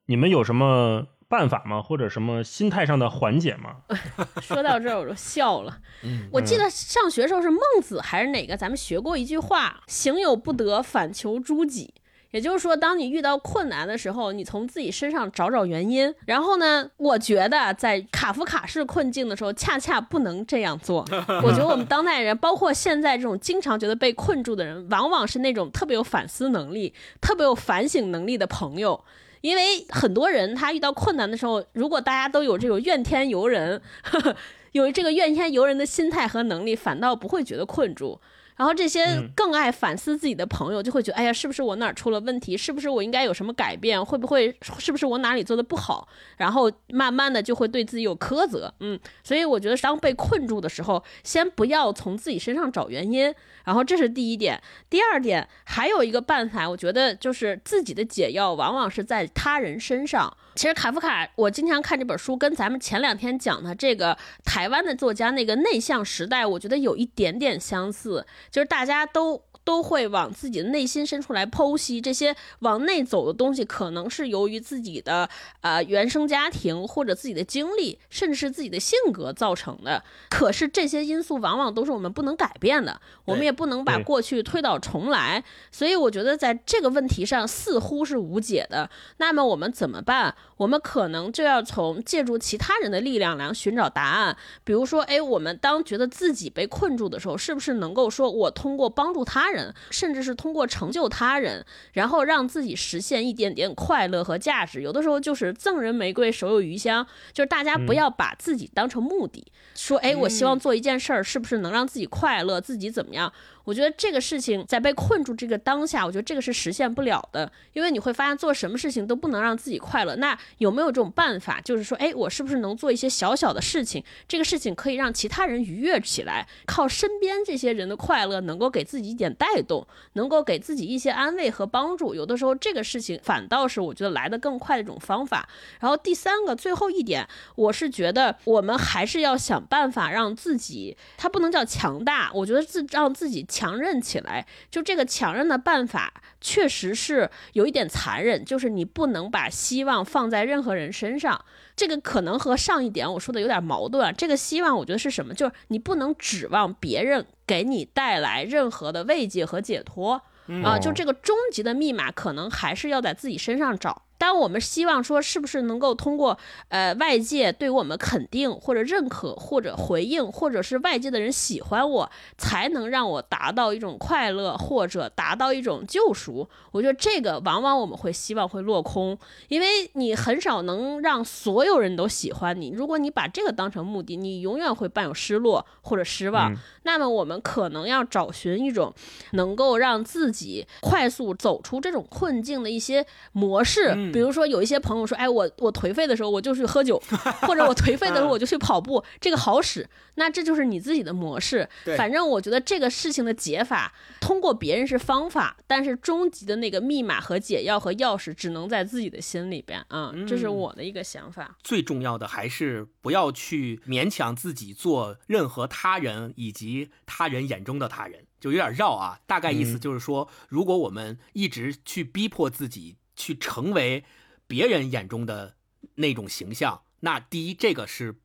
你们有什么办法吗？或者什么心态上的缓解吗？说到这儿我就笑了。嗯我记得上学时候是孟子还是哪个，咱们学过一句话：“行有不得，反求诸己。”也就是说，当你遇到困难的时候，你从自己身上找找原因。然后呢，我觉得在卡夫卡式困境的时候，恰恰不能这样做。我觉得我们当代人，包括现在这种经常觉得被困住的人，往往是那种特别有反思能力、特别有反省能力的朋友。因为很多人他遇到困难的时候，如果大家都有这种怨天尤人，呵 呵有这个怨天尤人的心态和能力，反倒不会觉得困住。然后这些嗯更爱反思自己的朋友，就会觉得，哎呀，是不是我哪儿出了问题？是不是我应该有什么改变？会不会是不是我哪里做的不好？然后慢慢的就会对自己有苛责。嗯，所以我觉得当被困住的时候，先不要从自己身上找原因。然后这是第一点。第二点，还有一个办法，我觉得就是自己的解药往往是在他人身上。其实卡夫卡，我经常看这本书，跟咱们前两天讲的这个台湾的作家那个内向时代，我觉得有一点点相似，就是大家都。都会往自己的内心深处来剖析这些往内走的东西，可能是由于自己的呃原生家庭或者自己的经历，甚至是自己的性格造成的。可是这些因素往往都是我们不能改变的，我们也不能把过去推倒重来。所以我觉得在这个问题上似乎是无解的。那么我们怎么办？我们可能就要从借助其他人的力量来寻找答案。比如说，哎，我们当觉得自己被困住的时候，是不是能够说我通过帮助他人，甚至是通过成就他人，然后让自己实现一点点快乐和价值？有的时候就是赠人玫瑰，手有余香，就是大家不要把自己当成目的，说，哎，我希望做一件事儿，是不是能让自己快乐，自己怎么样？我觉得这个事情在被困住这个当下，我觉得这个是实现不了的，因为你会发现做什么事情都不能让自己快乐。那有没有这种办法，就是说，哎，我是不是能做一些小小的事情，这个事情可以让其他人愉悦起来，靠身边这些人的快乐，能够给自己一点带动，能够给自己一些安慰和帮助。有的时候这个事情反倒是我觉得来的更快的一种方法。然后第三个，最后一点，我是觉得我们还是要想办法让自己，它不能叫强大，我觉得自让自己强韧起来。就这个强韧的办法，确实是有一点残忍，就是你不能把希望放在任何人身上。这个可能和上一点我说的有点矛盾。这个希望，我觉得是什么？就是你不能指望别人给你带来任何的慰藉和解脱啊。就这个终极的密码，可能还是要在自己身上找。当我们希望说，是不是能够通过呃外界对我们肯定或者认可或者回应，或者是外界的人喜欢我，才能让我达到一种快乐或者达到一种救赎？我觉得这个往往我们会希望会落空，因为你很少能让所有人都喜欢你。如果你把这个当成目的，你永远会伴有失落或者失望。那么我们可能要找寻一种能够让自己快速走出这种困境的一些模式。比如说，有一些朋友说：“哎，我我颓废的时候，我就去喝酒，或者我颓废的时候，我就去跑步，这个好使。”那这就是你自己的模式。反正我觉得这个事情的解法，通过别人是方法，但是终极的那个密码和解药和钥匙，只能在自己的心里边啊。这是我的一个想法。最重要的还是不要去勉强自己做任何他人以及他人眼中的他人，就有点绕啊。大概意思就是说，如果我们一直去逼迫自己。去成为别人眼中的那种形象，那第一，这个是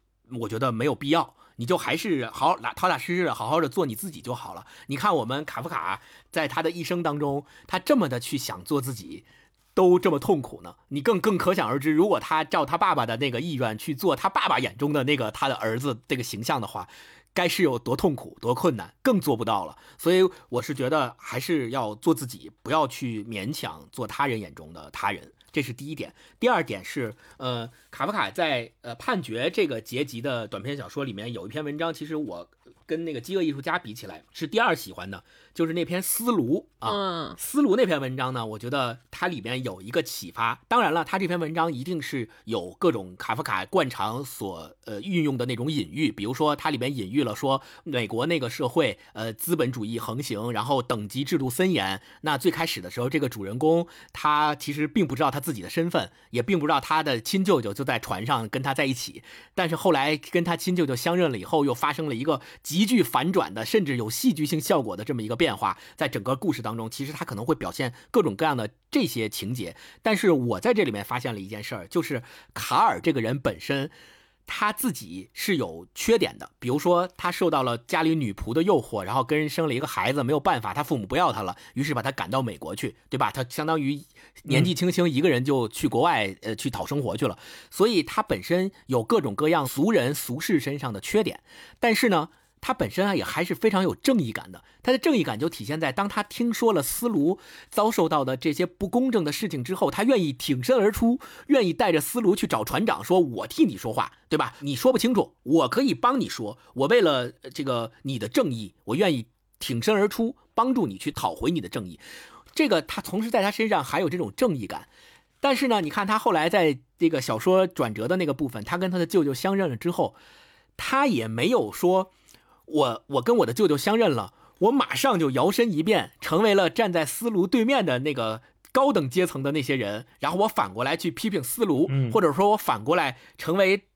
我觉得没有必要，你就还是好好踏踏实实的好好的做你自己就好了。你看我们卡夫卡在他的一生当中，他这么的去想做自己，都这么痛苦呢。你更更可想而知，如果他照他爸爸的那个意愿去做他爸爸眼中的那个他的儿子这个形象的话。该是有多痛苦、多困难，更做不到了。所以我是觉得，还是要做自己，不要去勉强做他人眼中的他人。这是第一点。第二点是，呃，卡夫卡在呃判决这个结集的短篇小说里面有一篇文章，其实我跟那个饥饿艺术家比起来是第二喜欢的。就是那篇思路啊，思路那篇文章呢，我觉得它里面有一个启发。当然了，它这篇文章一定是有各种卡夫卡惯常所呃运用的那种隐喻，比如说它里面隐喻了说美国那个社会呃资本主义横行，然后等级制度森严。那最开始的时候，这个主人公他其实并不知道他自己的身份，也并不知道他的亲舅舅就在船上跟他在一起。但是后来跟他亲舅舅相认了以后，又发生了一个极具反转的，甚至有戏剧性效果的这么一个。变化在整个故事当中，其实他可能会表现各种各样的这些情节。但是我在这里面发现了一件事儿，就是卡尔这个人本身他自己是有缺点的。比如说，他受到了家里女仆的诱惑，然后跟人生了一个孩子，没有办法，他父母不要他了，于是把他赶到美国去，对吧？他相当于年纪轻轻一个人就去国外呃去讨生活去了。所以他本身有各种各样俗人俗世身上的缺点，但是呢。他本身啊也还是非常有正义感的，他的正义感就体现在当他听说了斯卢遭受到的这些不公正的事情之后，他愿意挺身而出，愿意带着斯卢去找船长，说我替你说话，对吧？你说不清楚，我可以帮你说，我为了这个你的正义，我愿意挺身而出，帮助你去讨回你的正义。这个他同时在他身上还有这种正义感，但是呢，你看他后来在这个小说转折的那个部分，他跟他的舅舅相认了之后，他也没有说。我我跟我的舅舅相认了，我马上就摇身一变，成为了站在思卢对面的那个高等阶层的那些人，然后我反过来去批评思卢，或者说我反过来成为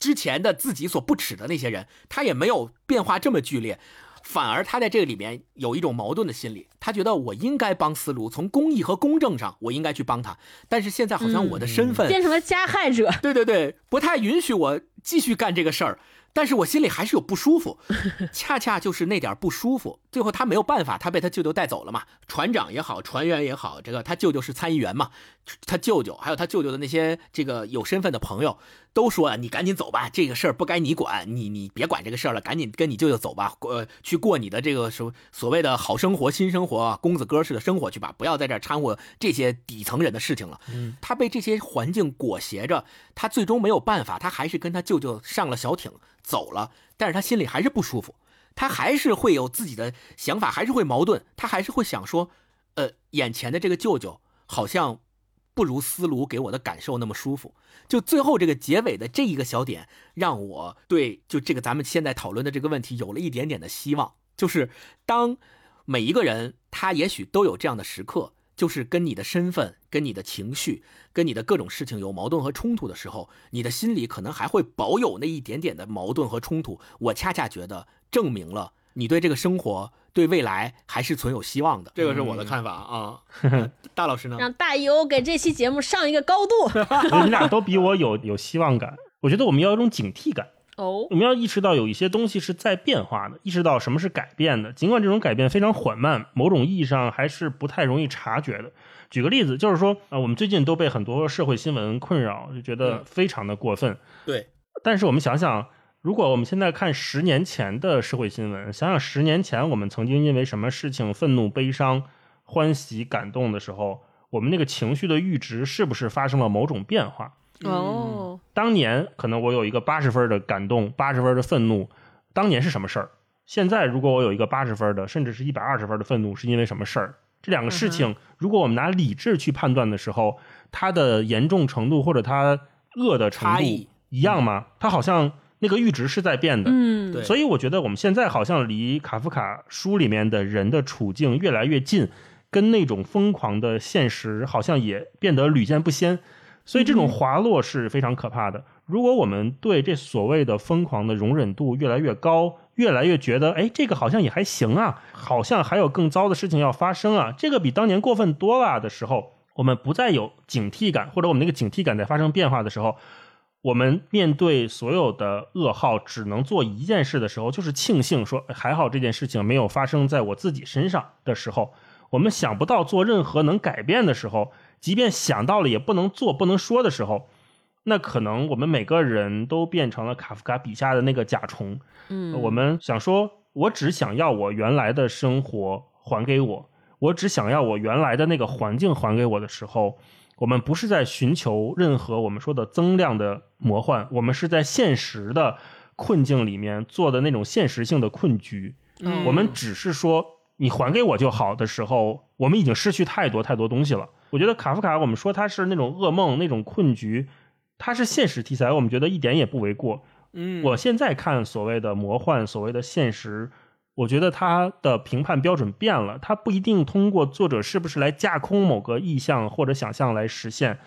之前的自己所不耻的那些人，他也没有变化这么剧烈，反而他在这个里面有一种矛盾的心理，他觉得我应该帮思卢，从公益和公正上我应该去帮他，但是现在好像我的身份变成了加害者，对对对，不太允许我继续干这个事儿。但是我心里还是有不舒服，恰恰就是那点不舒服。最后他没有办法，他被他舅舅带走了嘛。船长也好，船员也好，这个他舅舅是参议员嘛，他舅舅还有他舅舅的那些这个有身份的朋友都说：“你赶紧走吧，这个事儿不该你管，你你别管这个事儿了，赶紧跟你舅舅走吧，呃，去过你的这个什么所谓的好生活、新生活、公子哥式的生活去吧，不要在这掺和这些底层人的事情了。”嗯，他被这些环境裹挟着，他最终没有办法，他还是跟他舅舅上了小艇。走了，但是他心里还是不舒服，他还是会有自己的想法，还是会矛盾，他还是会想说，呃，眼前的这个舅舅好像不如思路给我的感受那么舒服。就最后这个结尾的这一个小点，让我对就这个咱们现在讨论的这个问题有了一点点的希望，就是当每一个人他也许都有这样的时刻。就是跟你的身份、跟你的情绪、跟你的各种事情有矛盾和冲突的时候，你的心里可能还会保有那一点点的矛盾和冲突。我恰恰觉得证明了你对这个生活、对未来还是存有希望的。这个是我的看法啊。大老师呢？让大优给这期节目上一个高度。你俩都比我有有希望感。我觉得我们要有一种警惕感。哦，我们要意识到有一些东西是在变化的，意识到什么是改变的。尽管这种改变非常缓慢，某种意义上还是不太容易察觉的。举个例子，就是说啊，我们最近都被很多社会新闻困扰，就觉得非常的过分。对，但是我们想想，如果我们现在看十年前的社会新闻，想想十年前我们曾经因为什么事情愤怒、悲伤、欢喜、感动的时候，我们那个情绪的阈值是不是发生了某种变化？哦，当年可能我有一个八十分的感动，八十分的愤怒，当年是什么事儿？现在如果我有一个八十分的，甚至是一百二十分的愤怒，是因为什么事儿？这两个事情，如果我们拿理智去判断的时候，它的严重程度或者它恶的程度一样吗？它好像那个阈值是在变的。嗯，对。所以我觉得我们现在好像离卡夫卡书里面的人的处境越来越近，跟那种疯狂的现实好像也变得屡见不鲜。所以这种滑落是非常可怕的。如果我们对这所谓的疯狂的容忍度越来越高，越来越觉得，哎，这个好像也还行啊，好像还有更糟的事情要发生啊，这个比当年过分多了的时候，我们不再有警惕感，或者我们那个警惕感在发生变化的时候，我们面对所有的噩耗，只能做一件事的时候，就是庆幸说还好这件事情没有发生在我自己身上的时候，我们想不到做任何能改变的时候，即便想到了也不能做、不能说的时候。那可能我们每个人都变成了卡夫卡笔下的那个甲虫。嗯，我们想说，我只想要我原来的生活还给我，我只想要我原来的那个环境还给我的时候，我们不是在寻求任何我们说的增量的魔幻，我们是在现实的困境里面做的那种现实性的困局。嗯我们只是说你还给我就好的时候，我们已经失去太多太多东西了。我觉得卡夫卡，我们说他是那种噩梦，那种困局。他是现实题材，我们觉得一点也不为过。嗯，我现在看所谓的魔幻，所谓的现实，我觉得他的评判标准变了，他不一定通过作者是不是来架空某个意象或者想象来实现。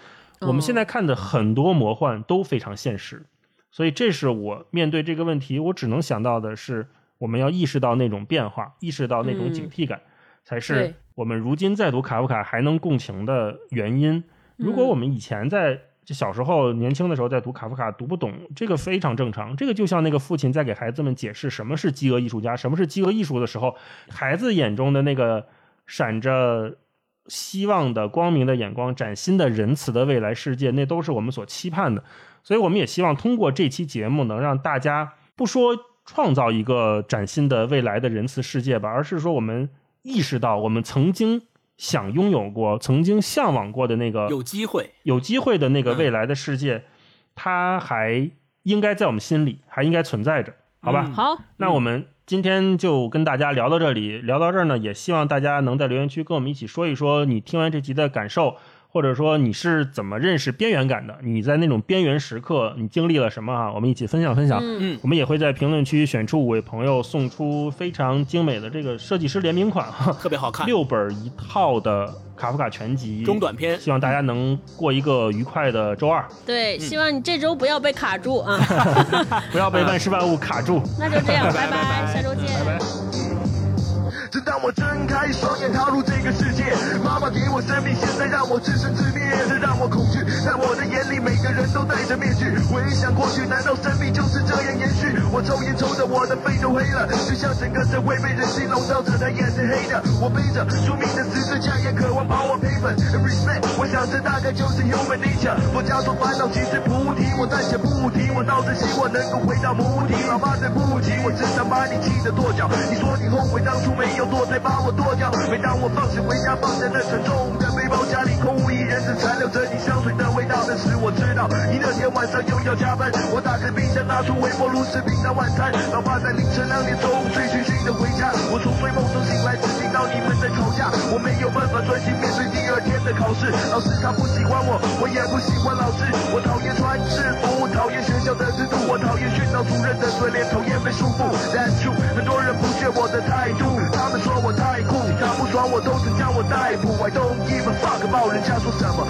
我们现在看的很多魔幻都非常现实，所以这是我面对这个问题，我只能想到的是，我们要意识到那种变化，意识到那种警惕感，才是我们如今再读卡夫卡还能共情的原因。如果我们以前在就小时候年轻的时候在读卡夫卡读不懂，这个非常正常。这个就像那个父亲在给孩子们解释什么是饥饿艺术家，什么是饥饿艺术的时候，孩子眼中的那个闪着希望的光明的眼光，崭新的仁慈的未来世界，那都是我们所期盼的。所以我们也希望通过这期节目，能让大家不说创造一个崭新的未来的仁慈世界吧，而是说我们意识到我们曾经。想拥有过、曾经向往过的那个有机会、有机会的那个未来的世界，它还应该在我们心里，还应该存在着，好吧？好，那我们今天就跟大家聊到这里，聊到这儿呢，也希望大家能在留言区跟我们一起说一说你听完这集的感受。或者说你是怎么认识边缘感的？你在那种边缘时刻，你经历了什么啊？我们一起分享分享。嗯，我们也会在评论区选出五位朋友，送出非常精美的这个设计师联名款哈，特别好看，六本一套的卡夫卡全集中短篇。希望大家能过一个愉快的周二。对，希望你这周不要被卡住啊，不要被万事万物卡住。那就这样，拜拜，下周见。拜拜。当我睁开双眼踏入这个世界，妈妈给我生命，现在让我自生自灭，这让我恐惧。在我的眼里，每个人都戴着面具。回想过去，难道生命就是这样延续？我抽烟抽的我的肺都黑了，就像整个社会被人性笼罩着的眼是黑的。我背着宿命的十字架，也渴望把我赔本。Respect，我想这大概就是 human nature。我家说烦恼其实菩提，我暂且不提，我倒是希望能够回到母体。老妈对不起，我只想把你气得跺脚。你说你后悔当初没有堕胎把我剁掉。每当我放学回家，放下那沉重的背包，家里空无一人，只残留着你香水的味道。那时我知道你那天晚上又要加班。我打开冰箱，拿出微波炉视频当晚餐。老爸在凌晨两点钟醉醺醺的回家，我从睡梦中醒来，只听到你们在吵架。我没有办法专心面对第二天的考试。老师他不喜欢我，我也不喜欢老师。我讨厌穿制服，讨厌学校的制度，我讨厌训导主任的嘴脸，讨厌被束缚。That's true，很多人不屑我的态度，都曾将我逮捕。I don't give a fuck about 人家说什么，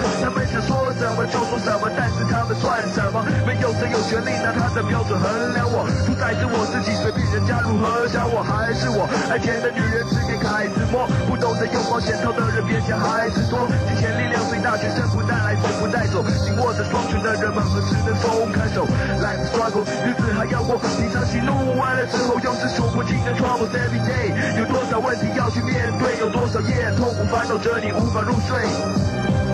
有谁有权利拿他的标准衡量我，主宰是我自己，随便人家如何想我还是我。爱钱的女人只给凯子摸，不懂得用保险套的人别想孩子多。金钱力量最大，全身不带来，死不带走。紧握着双拳的人们何时能松开手？Life struggle，日子还要过，平常喜怒完了之后，又是数不尽的 troubles every day。有多少问题要去面对？有多少夜痛苦烦恼着你无法入睡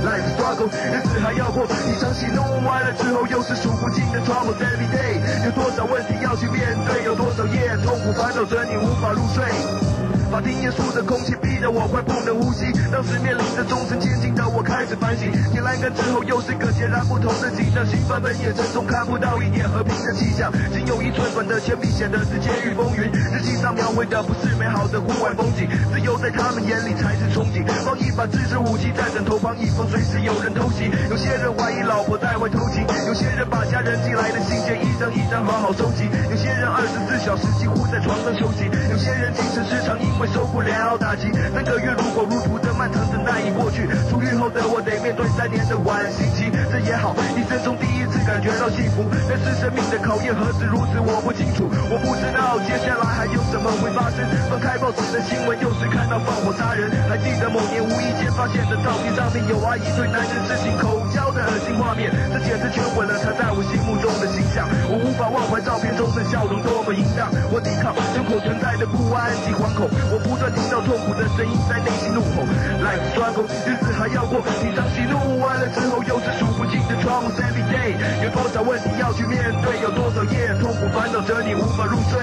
？Life struggle，日子还要过，一场喜怒完了之后，又是数不尽的 trouble every day。有多少问题要去面对？有多少夜痛苦烦恼着你无法入睡？法庭严肃的空气逼得我快不能呼吸，当时面临着终身监禁的我开始反省，铁栏杆之后又是个截然不同的景象，刑犯们眼神中看不到一点和平的气象，仅有一寸短的铅笔显得是监狱风云，日记上描绘的不是美好的户外风景，自由在他们眼里才是憧憬，放一把自制武器在枕头旁以防随时有人偷袭，有些人怀疑老婆在外偷情，有些人把家人寄来的信件一张一张好好收集，有些人二十四小时几乎在床上休息，有些人精神失常因为。受不了打击，三个月如火如荼的漫长等待已过去，出狱后的我得面对三年的晚刑期，这也好，一生中第一次感觉到幸福。但是生命的考验何止如此，我不清楚，我不知道接下来还有什么会发生。翻开报纸的新闻，又是看到放火杀人。还记得某年无意间发现的照片上面有阿姨对男人进行口交的恶心画面，这简直全毁了她在我心目中的形象。我无法忘怀照片中的笑容多么淫荡，我抵抗胸口存在的不安及惶恐。我不断听到痛苦的声音在内心怒吼，Life struggle，日子还要过，平常喜怒完了之后，又是数不尽的 trouble every day。有多少问题要去面对？有多少夜痛苦烦恼着你无法入睡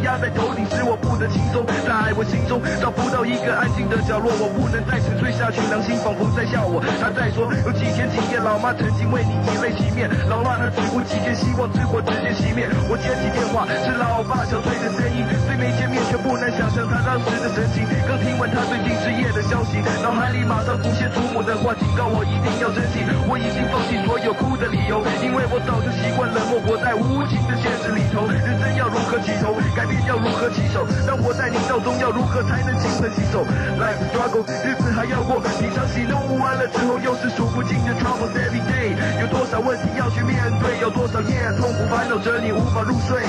压在头顶，使我不得轻松。在我心中找不到一个安静的角落，我不能再沉睡下去，良心仿佛在笑我。他在说，有几天几夜，老妈曾经为你以泪洗面，老爸他只顾几天，希望之火直接熄灭。我接起电话，是老爸憔悴的声音，没见面，却不能想象他当时的神情。刚听完他最近失业的消息，脑海里马上浮现祖母的话，警告我一定要珍惜。我已经放弃所有哭的理由，因为我早就习惯冷漠，活在无情的现实里头。人生要如何起头，改变要如何起手？当活在泥沼中，要如何才能金盆洗手？Life struggle，日子还要过，平常喜怒完了之后，又是数不尽的 troubles every day。有多少问题要去面对？有多少夜痛苦烦恼着你无法入睡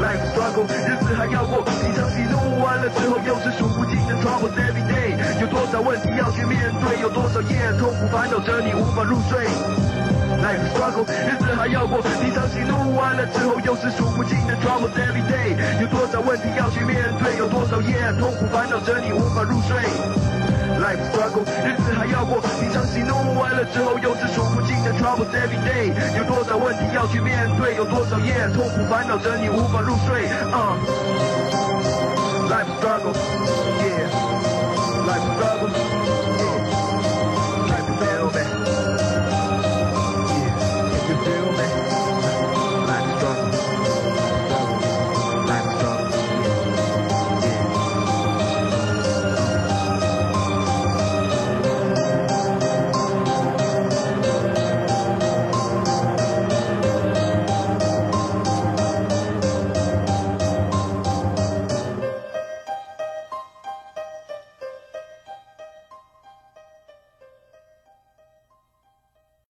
？Life struggle，日子还要过，平常喜怒完了之后，又是数不尽的 troubles every day。有多少问题要去面对？有多少夜痛苦烦恼着你无法入睡？Life struggle，日子还要过，平常喜怒完了之后，又是数不尽的 troubles every day。有多少问题要去面对？有多少夜痛苦烦恼着你无法入睡？Life struggle，日子还要过，平常喜怒哀乐之后，又是数不尽的 troubles every day。有多少问题要去面对？有多少夜痛苦烦恼着你无法入睡？啊、Life struggle。